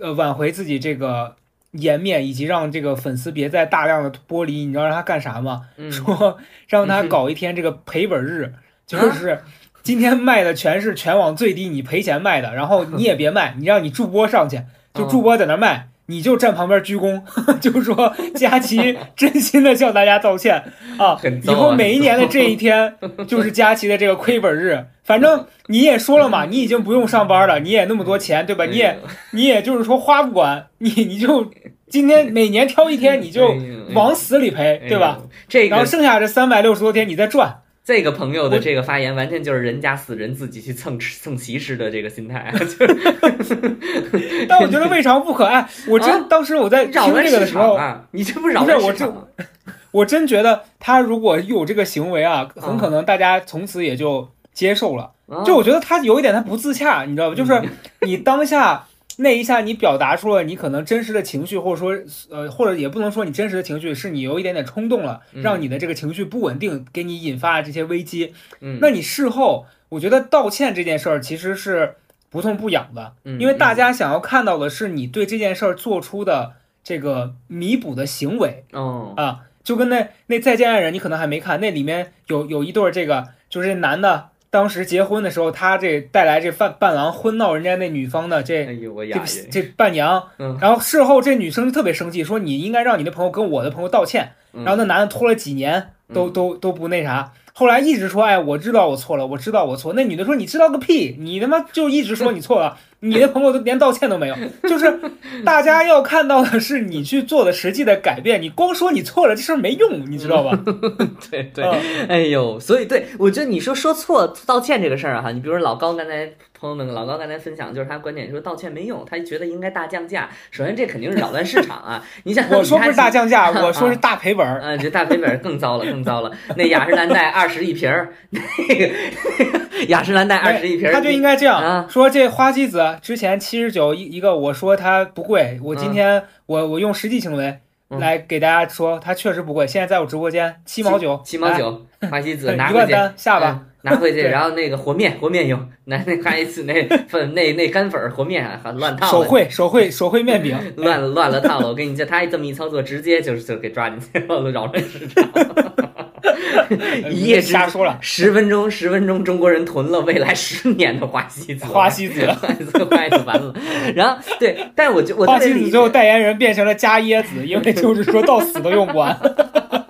呃挽回自己这个。颜面以及让这个粉丝别再大量的剥离，你知道让他干啥吗？
嗯，
说让他搞一天这个赔本日，就是今天卖的全是全网最低，你赔钱卖的，然后你也别卖，你让你助播上去，就助播在那儿卖，你就站旁边鞠躬，就是说佳琪真心的向大家道歉啊，以后每一年的这一天就是佳琪的这个亏本日，反正你也说了嘛，你已经不用上班了，你也那么多钱，对吧？你也你也就是说花不管，你你就今天每年挑一天，你就往死里赔，对吧？？
这
然后剩下这三百六十多天你再赚。
这个朋友的这个发言，完全就是人家死人自己去蹭吃蹭席吃的这个心态，
但我觉得未尝不可。哎，我真、
啊
当时我在听这个的时候，
啊！你这不扰
不是我这
乱市场吗？
我真觉得他如果有这个行为啊，很
啊
可能大家从此也就接受了。
啊
就我觉得他有一点他不自洽，你知道吧？就是
嗯
你当下那一下你表达出了你可能真实的情绪，或者说呃，或者也不能说你真实的情绪，是你有一点点冲动了，
嗯
让你的这个情绪不稳定，给你引发了这些危机。
嗯，
那你事后，我觉得道歉这件事儿其实是不痛不痒的，
嗯
因为大家想要看到的是你对这件事儿做出的这个弥补的行为
哦，
啊。就跟那那再见爱人，你可能还没看，那里面有有一对儿这个，就是这男的当时结婚的时候，他这带来这伴伴郎婚闹人家那女方的这
哎
这这伴娘，
嗯
然后事后这女生就特别生气，说你应该让你的朋友跟我的朋友道歉。
嗯
然后那男的拖了几年都都都不那啥，后来一直说，哎，我知道我错了，我知道我错。那女的说，你知道个屁，你他妈就一直说 你错了。你的朋友都连道歉都没有，就是大家要看到的是你去做的实际的改变，你光说你错了这事儿没用，你知道吧？
对 对，
嗯
哎呦，所以对我觉得你说说错道歉这个事儿啊，哈，你比如说老高刚才朋友们，老高刚才分享就是他观点说道歉没用，他觉得应该大降价。首先这肯定是扰乱市场啊！你想
我说不是大降价，
啊
我说是大赔本儿。
啊，这大赔本更糟了，更糟了。那雅诗兰黛二十一瓶儿，那个 雅诗兰黛二十一瓶儿，
他就应该这样、
啊
说：这花西子之前七十九一一个，我说它不贵，我今天我我用实际行为
嗯
来给大家说，它确实不贵。现在在我直播间七毛九，
七毛九，花西子 拿回去。
单下吧。
嗯拿回去，然后那个和面和面用，拿那花西子那 粉那那干粉和面啊，还乱套了，
手绘手绘手绘面饼，
乱了乱了套了。我跟你讲，他一这么一操作，直接就是就给抓进去了，扰乱市场。一夜之
瞎说了。
十分钟，十分钟，中国人囤了未来十年的花西子，
花西子，
花西子完了。然后对，但是我就我
花西子最后代言人变成了加椰子，因为就是说到死都用不完。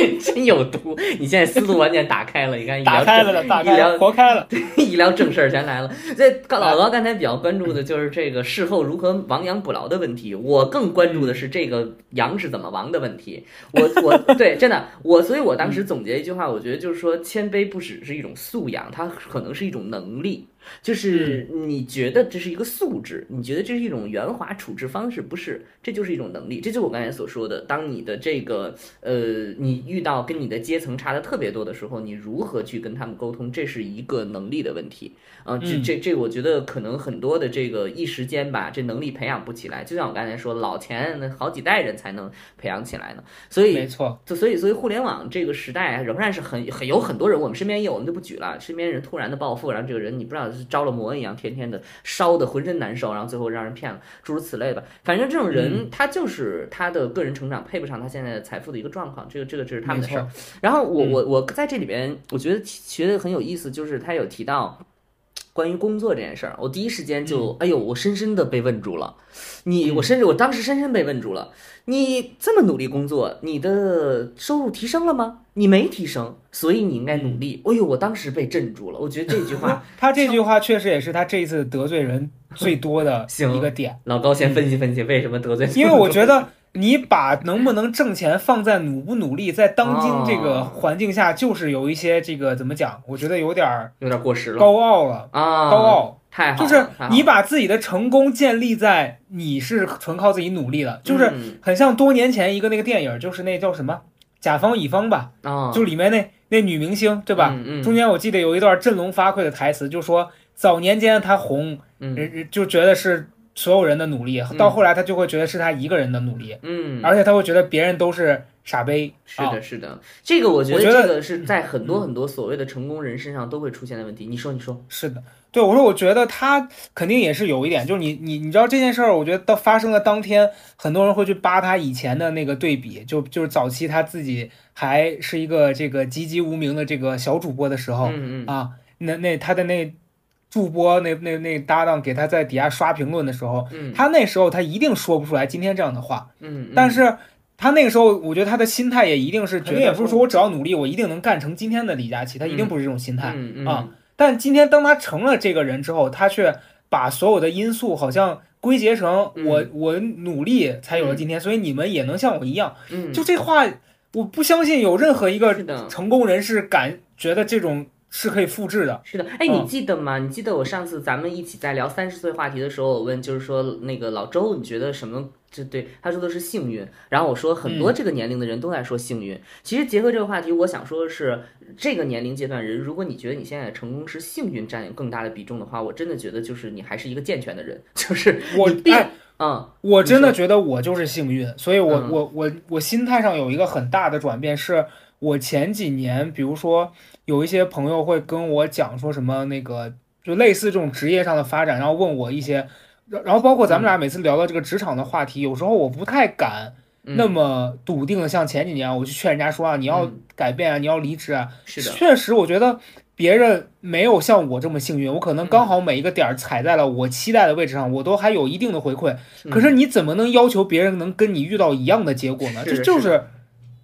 真有毒。你现在思路完全打开了，你看一聊
打开了的，打开
医疗
了，活开了。
一聊正事儿全来了。所以老高刚才比较关注的就是这个事后如何亡羊补牢的问题，我更关注的是这个羊是怎么亡的问题。我我对真的我，所以我当时总结一句话，我觉得就是说谦卑不只是一种素养，它可能是一种能力。就是你觉得这是一个素质，你觉得这是一种圆滑处置方式，不是？这就是一种能力，这就是我刚才所说的。当你的这个呃，你遇到跟你的阶层差的特别多的时候，你如何去跟他们沟通，这是一个能力的问题啊、这
嗯
这这，我觉得可能很多的这个一时间吧，这能力培养不起来。就像我刚才说，老钱那好几代人才能培养起来呢。所以
没错，
就所以，所以互联网这个时代仍然是很很有很多人，我们身边也有，我们就不举了。身边人突然的暴富，然后这个人你不知道是着了魔一样，天天的烧的浑身难受，然后最后让人骗了，诸如此类吧。反正这种人，他就是他的个人成长配不上他现在的财富的一个状况，这个这个这是他们的事儿。然后我
嗯
我我在这里边，我觉得学的很有意思，就是他有提到。关于工作这件事儿，我第一时间就，哎呦，我深深的被问住了。你，我甚至我当时深深被问住了。你这么努力工作，你的收入提升了吗？你没提升，所以你应该努力。哎呦，我当时被镇住了。我觉得这句话，
他这句话确实也是他这一次得罪人最多的
行
一个点，
老高先分析分析为什么得罪。
因为我觉得你把能不能挣钱放在努不努力，在当今这个
哦
环境下，就是有一些这个怎么讲？我觉得有点儿
有点过时了
高傲了，
啊，
高傲。
太好，
就是你把自己的成功建立在你是纯靠自己努力的，就是
嗯
很像多年前一个那个电影，就是那叫什么甲方乙方吧，
啊，
就里面那那女明星对吧？中间我记得有一段振聋发聩的台词，就说早年间她红，
嗯
人人就觉得是所有人的努力，到后来他就会觉得是他一个人的努力，
嗯，
而且他会觉得别人都是傻逼。啊
是的，是的，这个我觉得
我觉得
这个是在很多很多所谓的成功人身上都会出现的问题。你说，你说，
是的，对我说，我觉得他肯定也是有一点，就是你你你知道这件事儿，我觉得到发生的当天，很多人会去扒他以前的那个对比，就就是早期他自己还是一个这个籍籍无名的这个小主播的时候、
嗯嗯。
啊，那那他的那主播那那那搭档给他在底下刷评论的时候，
嗯。
他那时候他一定说不出来今天这样的话，
嗯，
但是。他那个时候，我觉得他的心态也一定是觉得，
肯定
也不是。说我只要努力，我一定能干成今天的李佳琦，他一定不是这种心态。啊但今天当他成了这个人之后，他却把所有的因素好像归结成
嗯。
我、我努力才有了今天，所以你们也能像我一样。
嗯，
就这话，我不相信有任何一个成功人士敢觉得这种是可以复制的。
是的，哎，
嗯
你记得吗？你记得我上次咱们一起在聊三十岁话题的时候，我问就是说那个老周，你觉得什么？这对他说的是幸运，然后我说很多这个年龄的人都在说幸运。其实结合这个话题，我想说的是，这个年龄阶段人，如果你觉得你现在的成功是幸运占有更大的比重的话，我真的觉得就是你还是一个健全的人，就是
我哎，
嗯
我真的觉得我就是幸运，所以我、
嗯
我我我心态上有一个很大的转变，是我前几年，比如说有一些朋友会跟我讲说什么那个，就类似这种职业上的发展，然后问我一些，然然后包括咱们俩每次聊到这个职场的话题，有时候我不太敢
嗯。
那么笃定的像前几年我去劝人家说啊，你要
嗯。
改变啊，你要离职啊，
是的，
确实，我觉得别人没有像我这么幸运，我可能刚好每一个点儿踩在了我期待的位置上，我都还有一定的回馈。可是你怎么能要求别人能跟你遇到一样的结果呢？这就是是，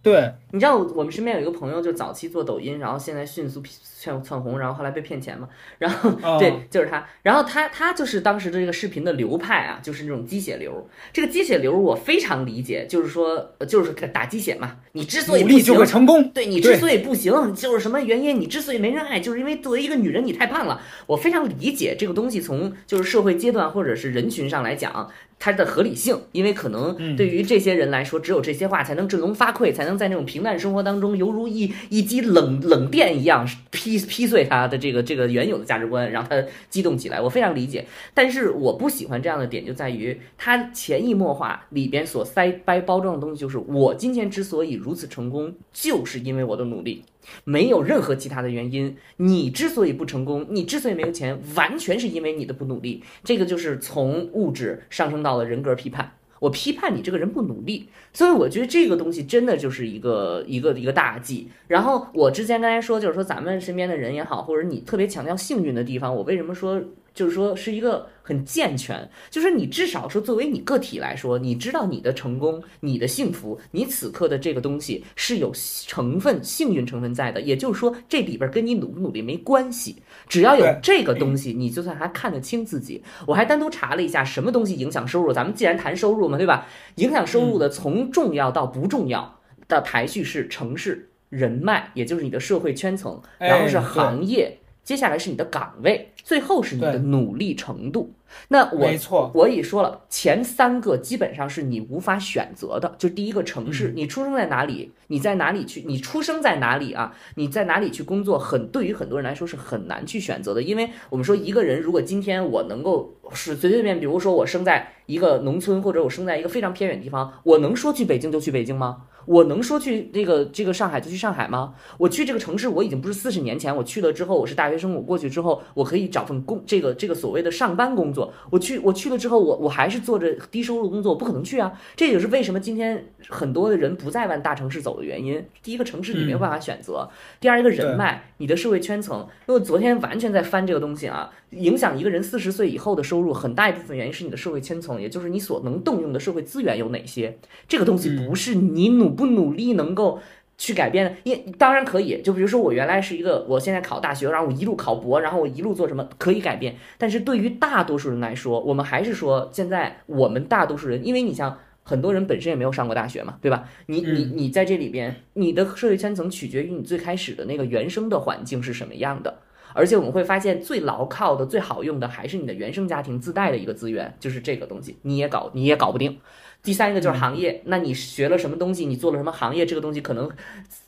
对，
你知道我们身边有一个朋友，就早期做抖音，然后现在迅速窜窜红，然后后来被骗钱嘛，然后
哦
对，就是他，然后他他就是当时的这个视频的流派啊，就是那种鸡血流。这个鸡血流我非常理解，就是说呃就是打鸡血嘛。你之所以不行
努力就会，成功。
对你之所以不行，就是什么原因？你之所以没人爱，就是因为作为一个女人你太胖了。我非常理解这个东西从就是社会阶段或者是人群上来讲。它的合理性，因为可能
嗯
对于这些人来说，只有这些话才能振聋发聩，才能在那种平淡生活当中，犹如一一击冷冷电一样劈劈碎他的这个这个原有的价值观，让他激动起来。我非常理解，但是我不喜欢这样的点就在于他潜移默化里边所塞掰包装的东西，就是我今天之所以如此成功，就是因为我的努力。没有任何其他的原因。你之所以不成功，你之所以没有钱，完全是因为你的不努力。这个就是从物质上升到了人格批判。我批判你这个人不努力，所以我觉得这个东西真的就是一个一个一个大忌。然后我之前刚才说，就是说咱们身边的人也好，或者你特别强调幸运的地方，我为什么说就是说是一个很健全，就是你至少说作为你个体来说，你知道你的成功、你的幸福，你此刻的这个东西是有成分幸运成分在的，也就是说这里边跟你努不努力没关系，只要有这个东西，你就算还看得清自己。我还单独查了一下什么东西影响收入，咱们既然谈收入嘛，对吧？影响收入的从重要到不重要的排序是城市、人脉，也就是你的社会圈层，
哎
然后是行业。接下来是你的岗位，最后是你的努力程度。那我
没错
我已说了，前三个基本上是你无法选择的。就第一个城市，你出生在哪里，你在哪里去，你出生在哪里啊？你在哪里去工作，很对于很多人来说是很难去选择的。因为我们说一个人，如果今天我能够是随随便便，比如说我生在一个农村，或者我生在一个非常偏远的地方，我能说去北京就去北京吗？我能说去那个这个上海就去上海吗？我去这个城市，我已经不是四十年前我去了之后，我是大学生，我过去之后，我可以找份工，这个这个所谓的上班工作。我去我去了之后，我我还是做着低收入工作，我不可能去啊。这也是为什么今天很多的人不再往大城市走的原因。第一个城市你没有办法选择，第二一个人脉，你的社会圈层。因为我昨天完全在翻这个东西啊，影响一个人四十岁以后的收入，很大一部分原因是你的社会圈层，也就是你所能动用的社会资源有哪些。这个东西不是你努不努力能够去改变的，因当然可以。就比如说我原来是一个，我现在考大学，然后我一路考博，然后我一路做什么可以改变。但是对于大多数人来说，我们还是说，现在我们大多数人，因为你像。很多人本身也没有上过大学嘛，对吧？你你你在这里边，你的社会圈层取决于你最开始的那个原生的环境是什么样的。而且我们会发现，最牢靠的、最好用的还是你的原生家庭自带的一个资源，就是这个东西，你也搞你也搞不定。第三一个就是行业，那你学了什么东西，你做了什么行业，这个东西可能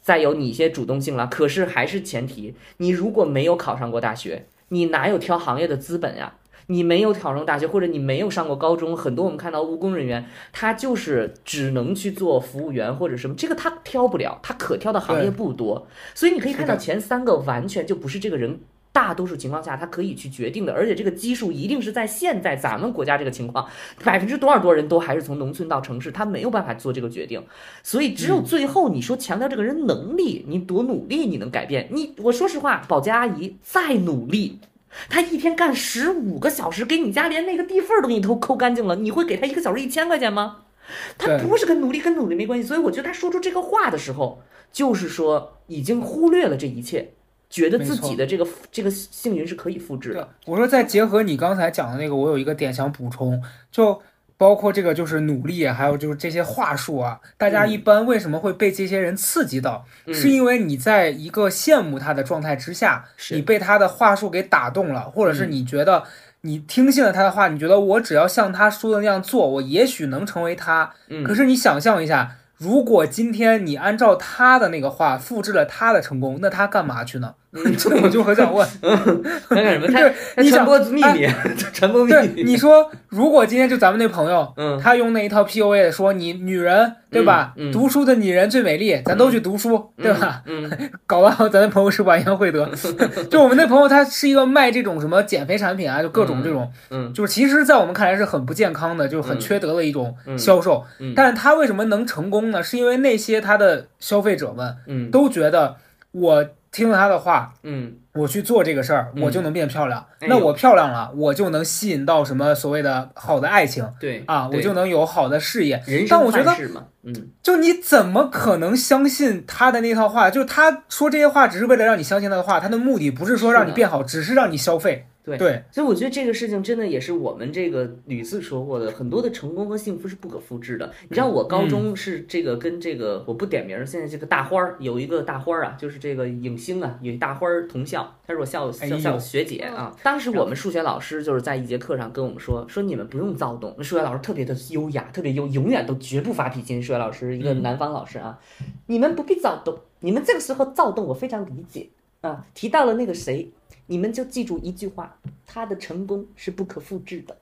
再有你一些主动性了。可是还是前提，你如果没有考上过大学，你哪有挑行业的资本呀？你没有考上大学，或者你没有上过高中，很多我们看到务工人员，他就是只能去做服务员或者什么，这个他挑不了，他可挑的行业不多，所以你可以看到前三个完全就不是这个人。大多数情况下，他可以去决定的，而且这个基数一定是在现在咱们国家这个情况，百分之多少多人都还是从农村到城市，他没有办法做这个决定，所以只有最后你说强调这个人能力，你多努力你能改变你。我说实话，保洁阿姨再努力，她一天干十五个小时，给你家连那个地缝儿都给你都抠干净了，你会给她一个小时一千块钱吗？她不是跟努力跟努力没关系，所以我觉得她说出这个话的时候，就是说已经忽略了这一切，觉得自己的这个这个幸运是可以复制的。，
我说再结合你刚才讲的那个，我有一个点想补充，就包括这个就是努力，还有就是这些话术啊，大家
嗯
一般为什么会被这些人刺激到？
嗯
是因为你在一个羡慕他的状态之下，
是
你被他的话术给打动了，或者是
嗯
你觉得你听信了他的话，你觉得我只要像他说的那样做，我也许能成为他。
嗯
可是你想象一下。如果今天你按照他的那个话复制了他的成功，那他干嘛去呢？这我就很想问。
那干什么？传
你想
播秘密，传播秘，密。
你说如果今天就咱们那朋友，
嗯
他用那一套 PUA 的说你女人对吧？读书的女人最美丽，咱都去读书，对吧？
嗯，
搞完咱那朋友是吧？杨惠德，就我们那朋友，他是一个卖这种什么减肥产品啊，就各种这种，
嗯
就是其实，在我们看来是很不健康的，就是很
嗯
缺德的一种
嗯
销售。
嗯
但是他为什么能成功呢？是因为那些他的消费者们
嗯
都觉得我听了他的话，
嗯
我去做这个事儿，
嗯
我就能变漂亮。
哎
那我漂亮了，我就能吸引到什么所谓的好的爱情
对
啊，我就能有好的事业。但我觉得
嗯
就你怎么可能相信他的那套话？就是他说这些话只是为了让你相信他的话，他的目的不是说让你变好，只是让你消费。
对
对，
所以我觉得这个事情真的也是我们这个屡次说过的，很多的成功和幸福是不可复制的。你知道我高中是这个跟这个我不点名儿，现在这个大花儿有一个大花儿啊，就是这个影星啊，有一大花儿同校，她是我校校校学姐啊。当时我们数学老师就是在一节课上跟我们说，说你们不用躁动。那数学老师特别的优雅，特别优，永远都绝不发脾气。数学老师一个南方老师啊，你们不必躁动，你们这个时候躁动我非常理解啊。提到了那个谁，你们就记住一句话，他的成功是不可复制的。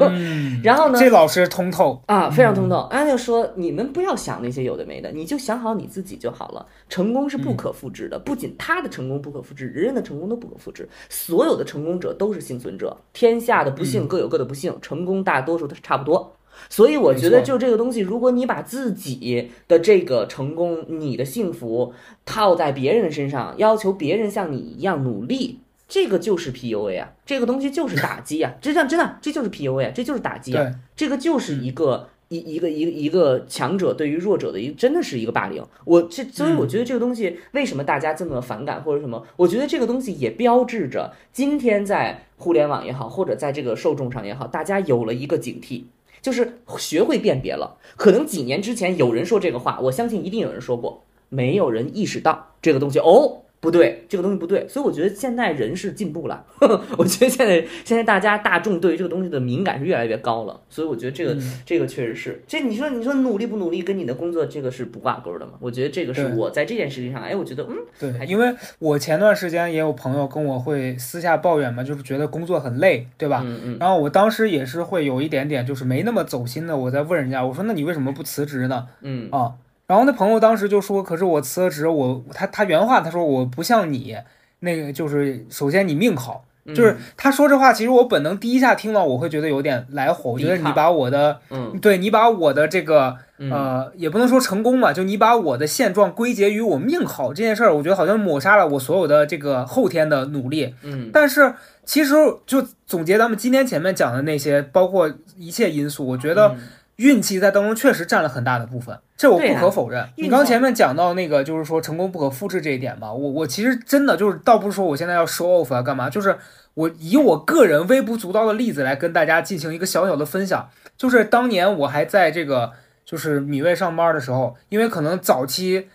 嗯，
然后呢
这老师通透。
啊，非常通透。安就说：“你们不要想那些有的没的，你就想好你自己就好了。成功是不可复制的，不仅他的成功不可复制，人人的成功都不可复制。所有的成功者都是幸存者，天下的不幸各有各的不幸，成功大多数都是差不多。所以我觉得，就这个东西，如果你把自己的这个成功、你的幸福套在别人的身上，要求别人像你一样努力。”这个就是 PUA 啊，这个东西就是打击啊，真的真的，这就是 PUA，啊，这就是打击啊。这个就是一个一一个一个一个强者对于弱者的一真的是一个霸凌。我这所以我觉得这个东西为什么大家这么反感或者什么？我觉得这个东西也标志着今天在互联网也好，或者在这个受众上也好，大家有了一个警惕。就是学会辨别了，可能几年之前有人说这个话，我相信一定有人说过，没有人意识到这个东西哦。不对，这个东西不对，所以我觉得现在人是进步了。我觉得现在现在大家大众对于这个东西的敏感是越来越高了，所以我觉得这个、
嗯
这个确实是。这你说你说努力不努力跟你的工作这个是不挂钩的嘛？我觉得这个是我在这件事情上，哎，我觉得嗯，
对，因为我前段时间也有朋友跟我会私下抱怨嘛，就是觉得工作很累，对吧？
嗯嗯
然后我当时也是会有一点点，就是没那么走心的，我在问人家，我说那你为什么不辞职呢？
嗯
啊，然后那朋友当时就说，可是我辞了职，我他他原话他说我不像你那个，就是首先你命好。
嗯
就是他说这话，其实我本能第一下听到，我会觉得有点来火。我觉得你把我的，
嗯
对你把我的这个
嗯
呃，也不能说成功吧，就你把我的现状归结于我命好这件事儿，我觉得好像抹杀了我所有的这个后天的努力。
嗯
但是其实就总结咱们今天前面讲的那些，包括一切因素，我觉得
嗯
运气在当中确实占了很大的部分，这我不可否认。你刚前面讲到那个，就是说成功不可复制这一点吧，我我其实真的就是，倒不是说我现在要 show off 啊干嘛，就是我以我个人微不足道的例子来跟大家进行一个小小的分享，就是当年我还在这个就是米未上班的时候，因为可能早期。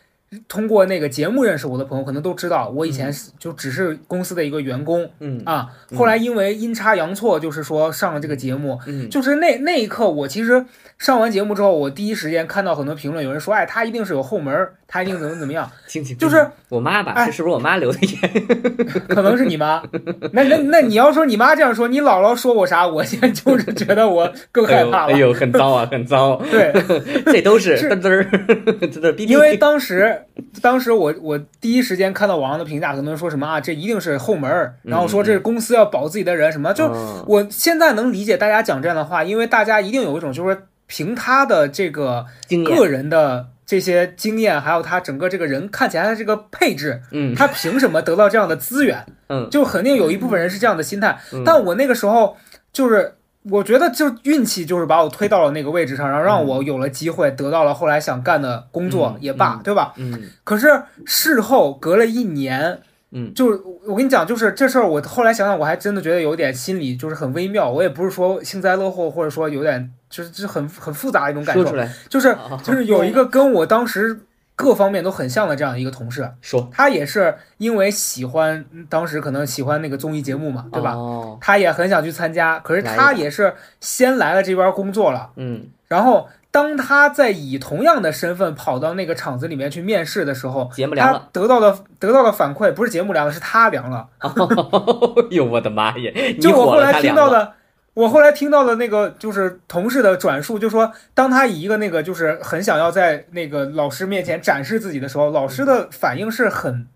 通过那个节目认识我的朋友，可能都知道我以前是就只是公司的一个员工
嗯
啊。后来因为阴差阳错，就是说上了这个节目，
嗯
就是那那一刻，我其实上完节目之后，我第一时间看到很多评论，有人说，哎，他一定是有后门儿，他一定怎么怎么样，就是
我妈吧，
哎
这是不是我妈留的言？
可能是你妈。那那那你要说你妈这样说，你姥姥说我啥，我现在就是觉得我更害怕了。
哎呦，很糟啊，很糟。
对，
这都是
是
嘚嘚。
因为当时，当时我我第一时间看到网上的评价，很多人说什么啊，这一定是后门儿，然后说这是公司要保自己的人，什么就
嗯
我现在能理解大家讲这样的话，因为大家一定有一种就是凭他的这个，个人的这些经验，还有他整个这个人看起来的这个配置，
嗯
他凭什么得到这样的资源？
嗯
就肯定有一部分人是这样的心态。
嗯
但我那个时候就是。我觉得就运气就是把我推到了那个位置上，然后让我有了机会得到了后来想干的工作
嗯
也罢，
嗯
对吧？
嗯
可是事后隔了一年，
嗯
就是我跟你讲，就是这事儿，我后来想想，我还真的觉得有点心理就是很微妙。我也不是说幸灾乐祸，或者说有点就是就是很很复杂的一种感受，就是
哦
就是有一个跟我当时各方面都很像的这样一个同事，
说
他也是因为喜欢当时可能喜欢那个综艺节目嘛，对吧？
哦，
他也很想去参加，可是他也是先来了这边工作了，
嗯
然后当他在以同样的身份跑到那个厂子里面去面试的时候，他
节目凉了。
得到的得到的反馈不是节目凉了，是他凉了。
哎呦，我的妈耶！
就我，后来。听到的，我后来听到的那个就是同事的转述，就说当他以一个那个就是很想要在那个老师面前展示自己的时候，老师的反应是很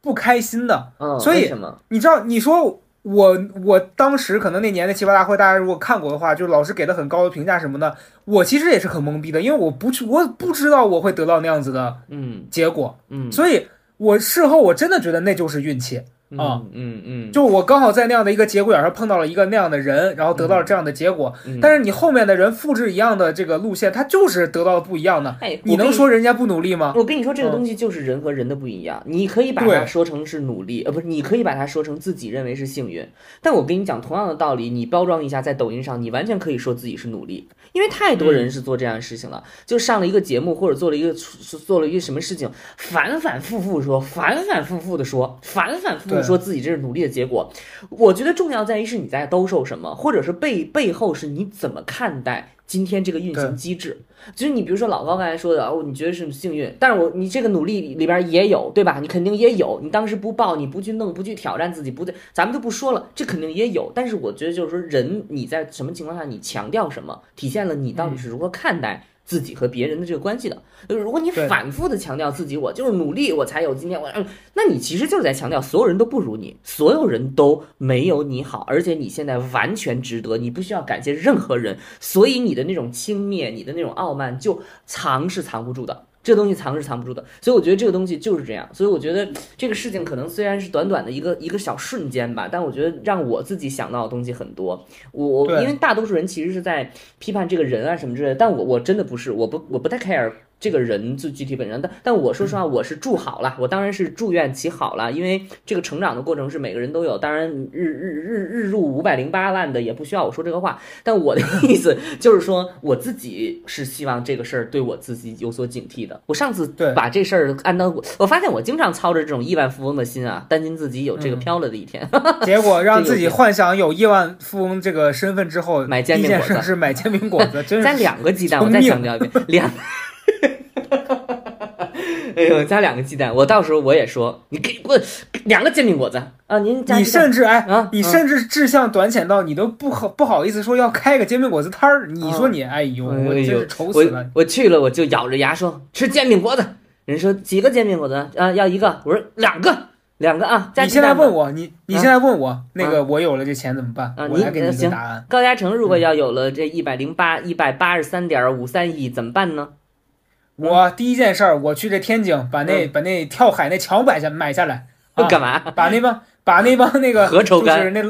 不开心的。
嗯，
所以？你知道，你说我我当时可能那年的奇葩大会，大家如果看过的话，就是老师给的很高的评价什么的，我其实也是很懵逼的，因为我不去，我不知道我会得到那样子的
嗯
结果，
嗯
所以我事后我真的觉得那就是运气。啊
嗯嗯嗯，
就我刚好在那样的一个节骨眼上碰到了一个那样的人，然后得到了这样的结果。
嗯
但是你后面的人复制一样的这个路线，他就是得到了不一样的。
哎，
你能说人家不努力吗？
我跟你说，这个
嗯
东西就是人和人的不一样。你可以把它说成是努力，呃，不是，你可以把它说成自己认为是幸运。但我跟你讲，同样的道理，你包装一下，在抖音上，你完全可以说自己是努力，因为太多人是做这样的事情了，就上了一个节目或者做了一个做了一个什么事情，反反复复说，反反复复的说，反反复复说自己这是努力的结果。我觉得重要在于是你在兜售什么，或者是背背后是你怎么看待今天这个运行机制。就是你比如说老高刚才说的哦，你觉得是幸运，但是我你这个努力里边也有，对吧？你肯定也有，你当时不报，你不去弄，不去挑战自己，不对，咱们就不说了，这肯定也有。但是我觉得就是说，人你在什么情况下你强调什么，体现了你到底是如何看待。自己和别人的这个关系的，就是如果你反复的强调自己，我就是努力，我才有今天，我嗯，那你其实就是在强调所有人都不如你，所有人都没有你好，而且你现在完全值得，你不需要感谢任何人，所以你的那种轻蔑，你的那种傲慢，就藏是藏不住的。这东西藏是藏不住的，所以我觉得这个东西就是这样。所以我觉得这个事情可能虽然是短短的一个一个小瞬间吧，但我觉得让我自己想到的东西很多。我因为大多数人其实是在批判这个人啊什么之类的，但我我真的不是，我不我不太 care 这个人最具体本身，但但我说实话，我是祝好了，我当然是祝愿其好了，因为这个成长的过程是每个人都有，当然日日日日入五百零八万的也不需要我说这个话，但我的意思 就是说，我自己是希望这个事儿对我自己有所警惕的。我上次
对
把这事儿按到，我发现我经常操着这种亿万富翁的心啊，担心自己有这个
嗯
飘了的一天。
结果让自己幻想有亿万富翁这个身份之后，
买煎饼果子
事是买煎饼果子，真
加
是
两个鸡蛋，我再强调一遍，两。哎呦，加两个鸡蛋，我到时候我也说，你给我两个煎饼果子啊！您加
你甚至哎，
啊，
你
嗯
甚至志向短浅到你都不好不好意思说要开个煎饼果子摊儿。你说你，哎呦，我真是愁死了
我。我去了，我就咬着牙说吃煎饼果子。人说几个煎饼果子啊？要一个。我说两个，两个啊。加
你现在问我，你你现在问我，那个我有了这钱怎么办
啊？你
我来给你个答案。
高嘉诚如果要有了这一百零八一百八十三点五三亿，怎么办呢？
我第一件事儿，我去这天津把那把那跳海那桥买下买下来，啊
干嘛？
把那帮把那帮那个
何愁干？
就是那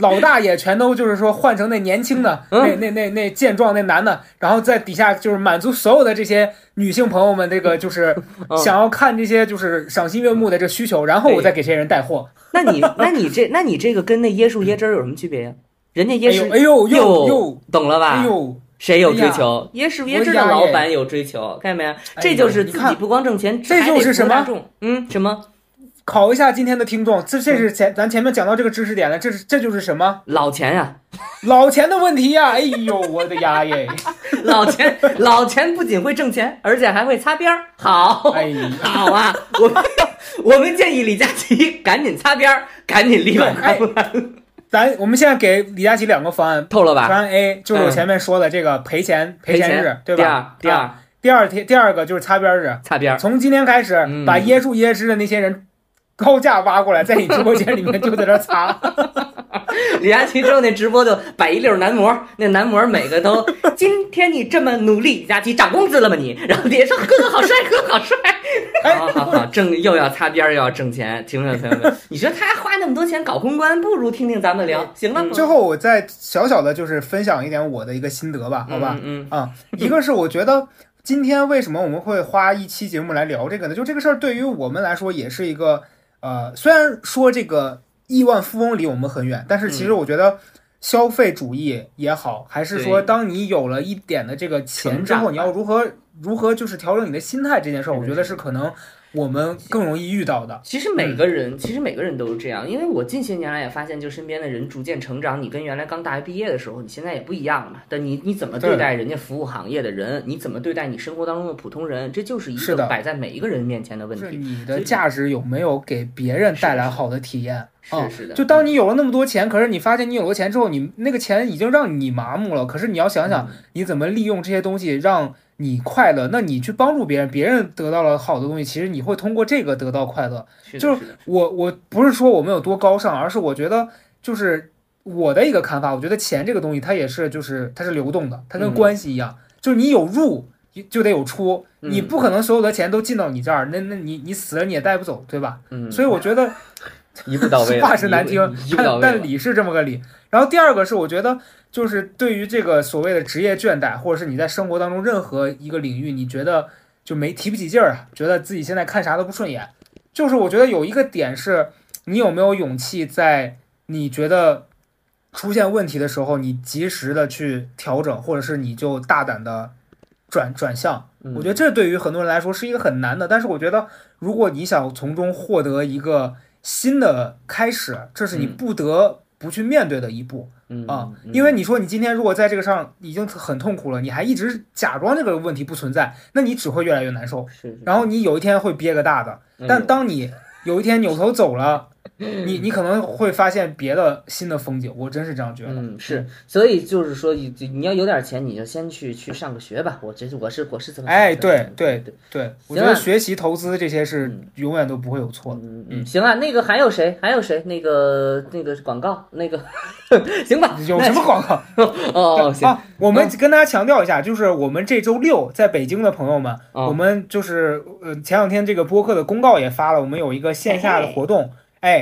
老大爷全都就是说换成那年轻的
嗯。
那那那那健壮那男的，然后在底下就是满足所有的这些女性朋友们这个 就是
嗯。
想要看这些就是赏心悦目的这需求，然后我再给这些人带货。
那你那你这那你这个跟那椰树椰汁儿有什么区别呀？人家椰树
哎呦哎呦呦
哟
呦
懂了吧？
哎呦，
谁有追求？椰树椰汁的
我呀耶
老板有追求，看见没有？
哎
这就是自己不光挣钱，
这就是什么？
嗯，什么
考一下今天的听众，这这是前咱前面讲到这个知识点了，这是这就是什么
老钱呀、
老钱的问题呀、哎呦我的呀耶！
老钱，老钱不仅会挣钱，而且还会擦边儿。好，好啊！我们我们建议李佳琦赶紧擦边儿，赶紧立马
对哎咱我们现在给李佳琦两个方案。
透了吧？
方案 A 就是我前面说的这个赔钱赔钱日，对
第
吧？
二，第二
啊，第二天第二个就是擦边日，
擦边。
从今天开始
嗯
把椰树椰汁的那些人高价挖过来，在你直播间里面就在这擦。
李佳琦之后那直播就摆一溜男模，那男模每个都今天你这么努力，李佳琦涨工资了吗你？然后底下说哥哥好帅，哥哥好帅。
哎
好好好，挣又要擦边儿又要挣钱，听着朋友们，你说他花那么多钱搞公关，不如听听咱们聊，行了吗？
最后我再小小的就是分享一点我的一个心得吧，好吧？
嗯
啊，一个是我觉得今天为什么我们会花一期节目来聊这个呢？就这个事儿对于我们来说也是一个呃，虽然说这个亿万富翁离我们很远，但是其实我觉得。消费主义也好，还是说当你有了一点的这个钱之后，你要如何如何就是调整你的心态这件事儿，我觉得
是
可能我们更容易遇到的。
其实每个人，其实每个人都是这样，因为我近些年来也发现，就身边的人逐渐成长，你跟原来刚大学毕业的时候，你现在也不一样了嘛。但你你怎么对
对
待人家服务行业的人，你怎么对待你生活当中的普通人，这就是一个摆在每一个人面前的问
是
题。
你的价值有没有给别人带来好的体验？啊
是是的，
就当你有了那么多钱，可是你发现你有了钱之后，你那个钱已经让你麻木了。可是你要想想，你怎么利用这些东西让你快乐？那你去帮助别人，别人得到了好的东西，其实你会通过这个得到快乐。
是
就是我我不是说我们有多高尚，而是我觉得就是我的一个看法，我觉得钱这个东西它也是就是它是流动的，它跟
嗯
关系一样，就是你有入就得有出，
嗯
你不可能所有的钱都进到你这儿，那那你你死了你也带不走，对吧？
嗯，
所以我觉得
一步到位，
话是难听。但但理是这么个理。然后第二个是，我觉得就是对于这个所谓的职业倦怠，或者是你在生活当中任何一个领域，你觉得就没提不起劲儿啊，觉得自己现在看啥都不顺眼。就是我觉得有一个点是，你有没有勇气在你觉得出现问题的时候，你及时的去调整，或者是你就大胆的转转向。
嗯
我觉得这对于很多人来说是一个很难的，但是我觉得如果你想从中获得一个新的开始，这是你
嗯
不得不去面对的一步
嗯
啊。
嗯
因为你说你今天如果在这个上已经很痛苦了，你还一直假装这个问题不存在，那你只会越来越难受。
是是
然后你有一天会憋个大的，但
嗯
当你有一天扭头走了，你你可能会发现别的新的风景。我真是这样觉得。
嗯，是，所以就是说，你你要有点钱，你就先去去上个学吧。我这是我是我是这么。
哎对
对
对对，我觉得学习投资这些是
嗯
永远都不会有错的。
嗯嗯，行啊，那个还有谁？还有谁？那个那个广告，那个 行吧？
有什么广告？
哦，行，
啊，我们跟大家强调一下，就是我们这周六在北京的朋友们，
哦
我们就是呃前两天这个播客的公告也发了，我们有一个线下的活动，哎，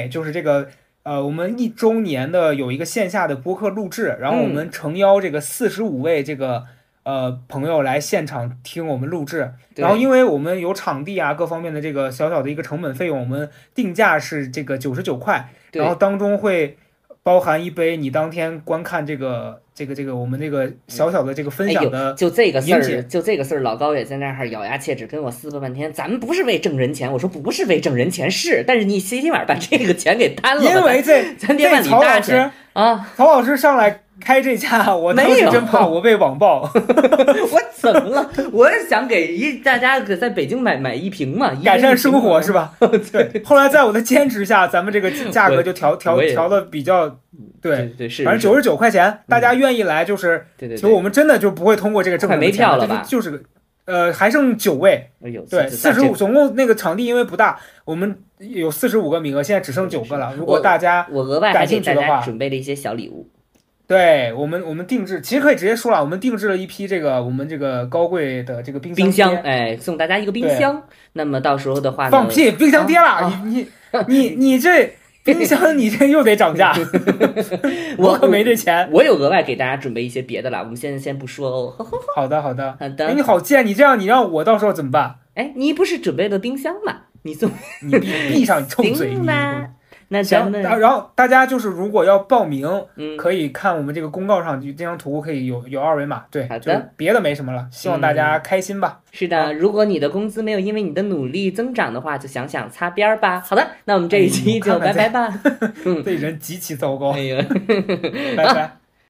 就是这个呃我们一周年的有一个线下的播客录制，然后我们诚邀这个四十五位这个。呃，朋友来现场听我们录制，然后因为我们有场地啊各方面的这个小小的一个成本费用，我们定价是这个九十九块，然后当中会包含一杯你当天观看这个这个这个我们这个小小的这个分享的，
就这个事儿，就这个事儿，老高也在那儿咬牙切齿跟我撕巴半天。咱们不是为挣人钱，我说不是为挣人钱，是，但是你今天晚上把这个钱给摊了。
因为这
咱得往里
这曹老师
啊！
曹老师上来开这价，我当时真怕我被网暴，
我怎么了？我是想给一大家给在北京买买一瓶嘛，
改善生活是吧？对。后来在我的坚持下，咱们这个价格就调调调的比较
对
对，
是，
反正九十九块钱，大家愿意来就是，
对对对，
其实我们真的就不会通过这个挣
快没票了吧
就是个。呃，还剩九位，对，四十五，总共那个场地因为不大，我们有四十五个名额，现在只剩九个了。如果大家
我额外还
感
给大家
兴趣的话
准备了一些小礼物。
对我们，我们定制，其实可以直接说了，我们定制了一批这个我们这个高贵的这个冰
冰
箱
箱，哎，送大家一个冰箱。那么到时候的话呢，
放屁，冰箱跌了，
啊
你你你你这冰箱你这又得涨价，
我
可没这钱。
我有额外给大家准备一些别的了，我们现在先不说哦。
好的好的，
好的
哎，你好贱，你这样你让我到时候怎么办？
哎，你不是准备了冰箱吗？你送
你闭闭上你臭嘴，
行吧？那咱
行，
们
然然后大家就是如果要报名，
嗯，
可以看我们这个公告上就这张图可以有有二维码，对
好，的
就别的没什么了，希望大家开心吧。
是的，如果你的工资没有因为你的努力增长的话，就想想擦边儿吧。好的，那我们这一期就拜拜吧。
这人极其糟糕
哎，呀。
拜拜。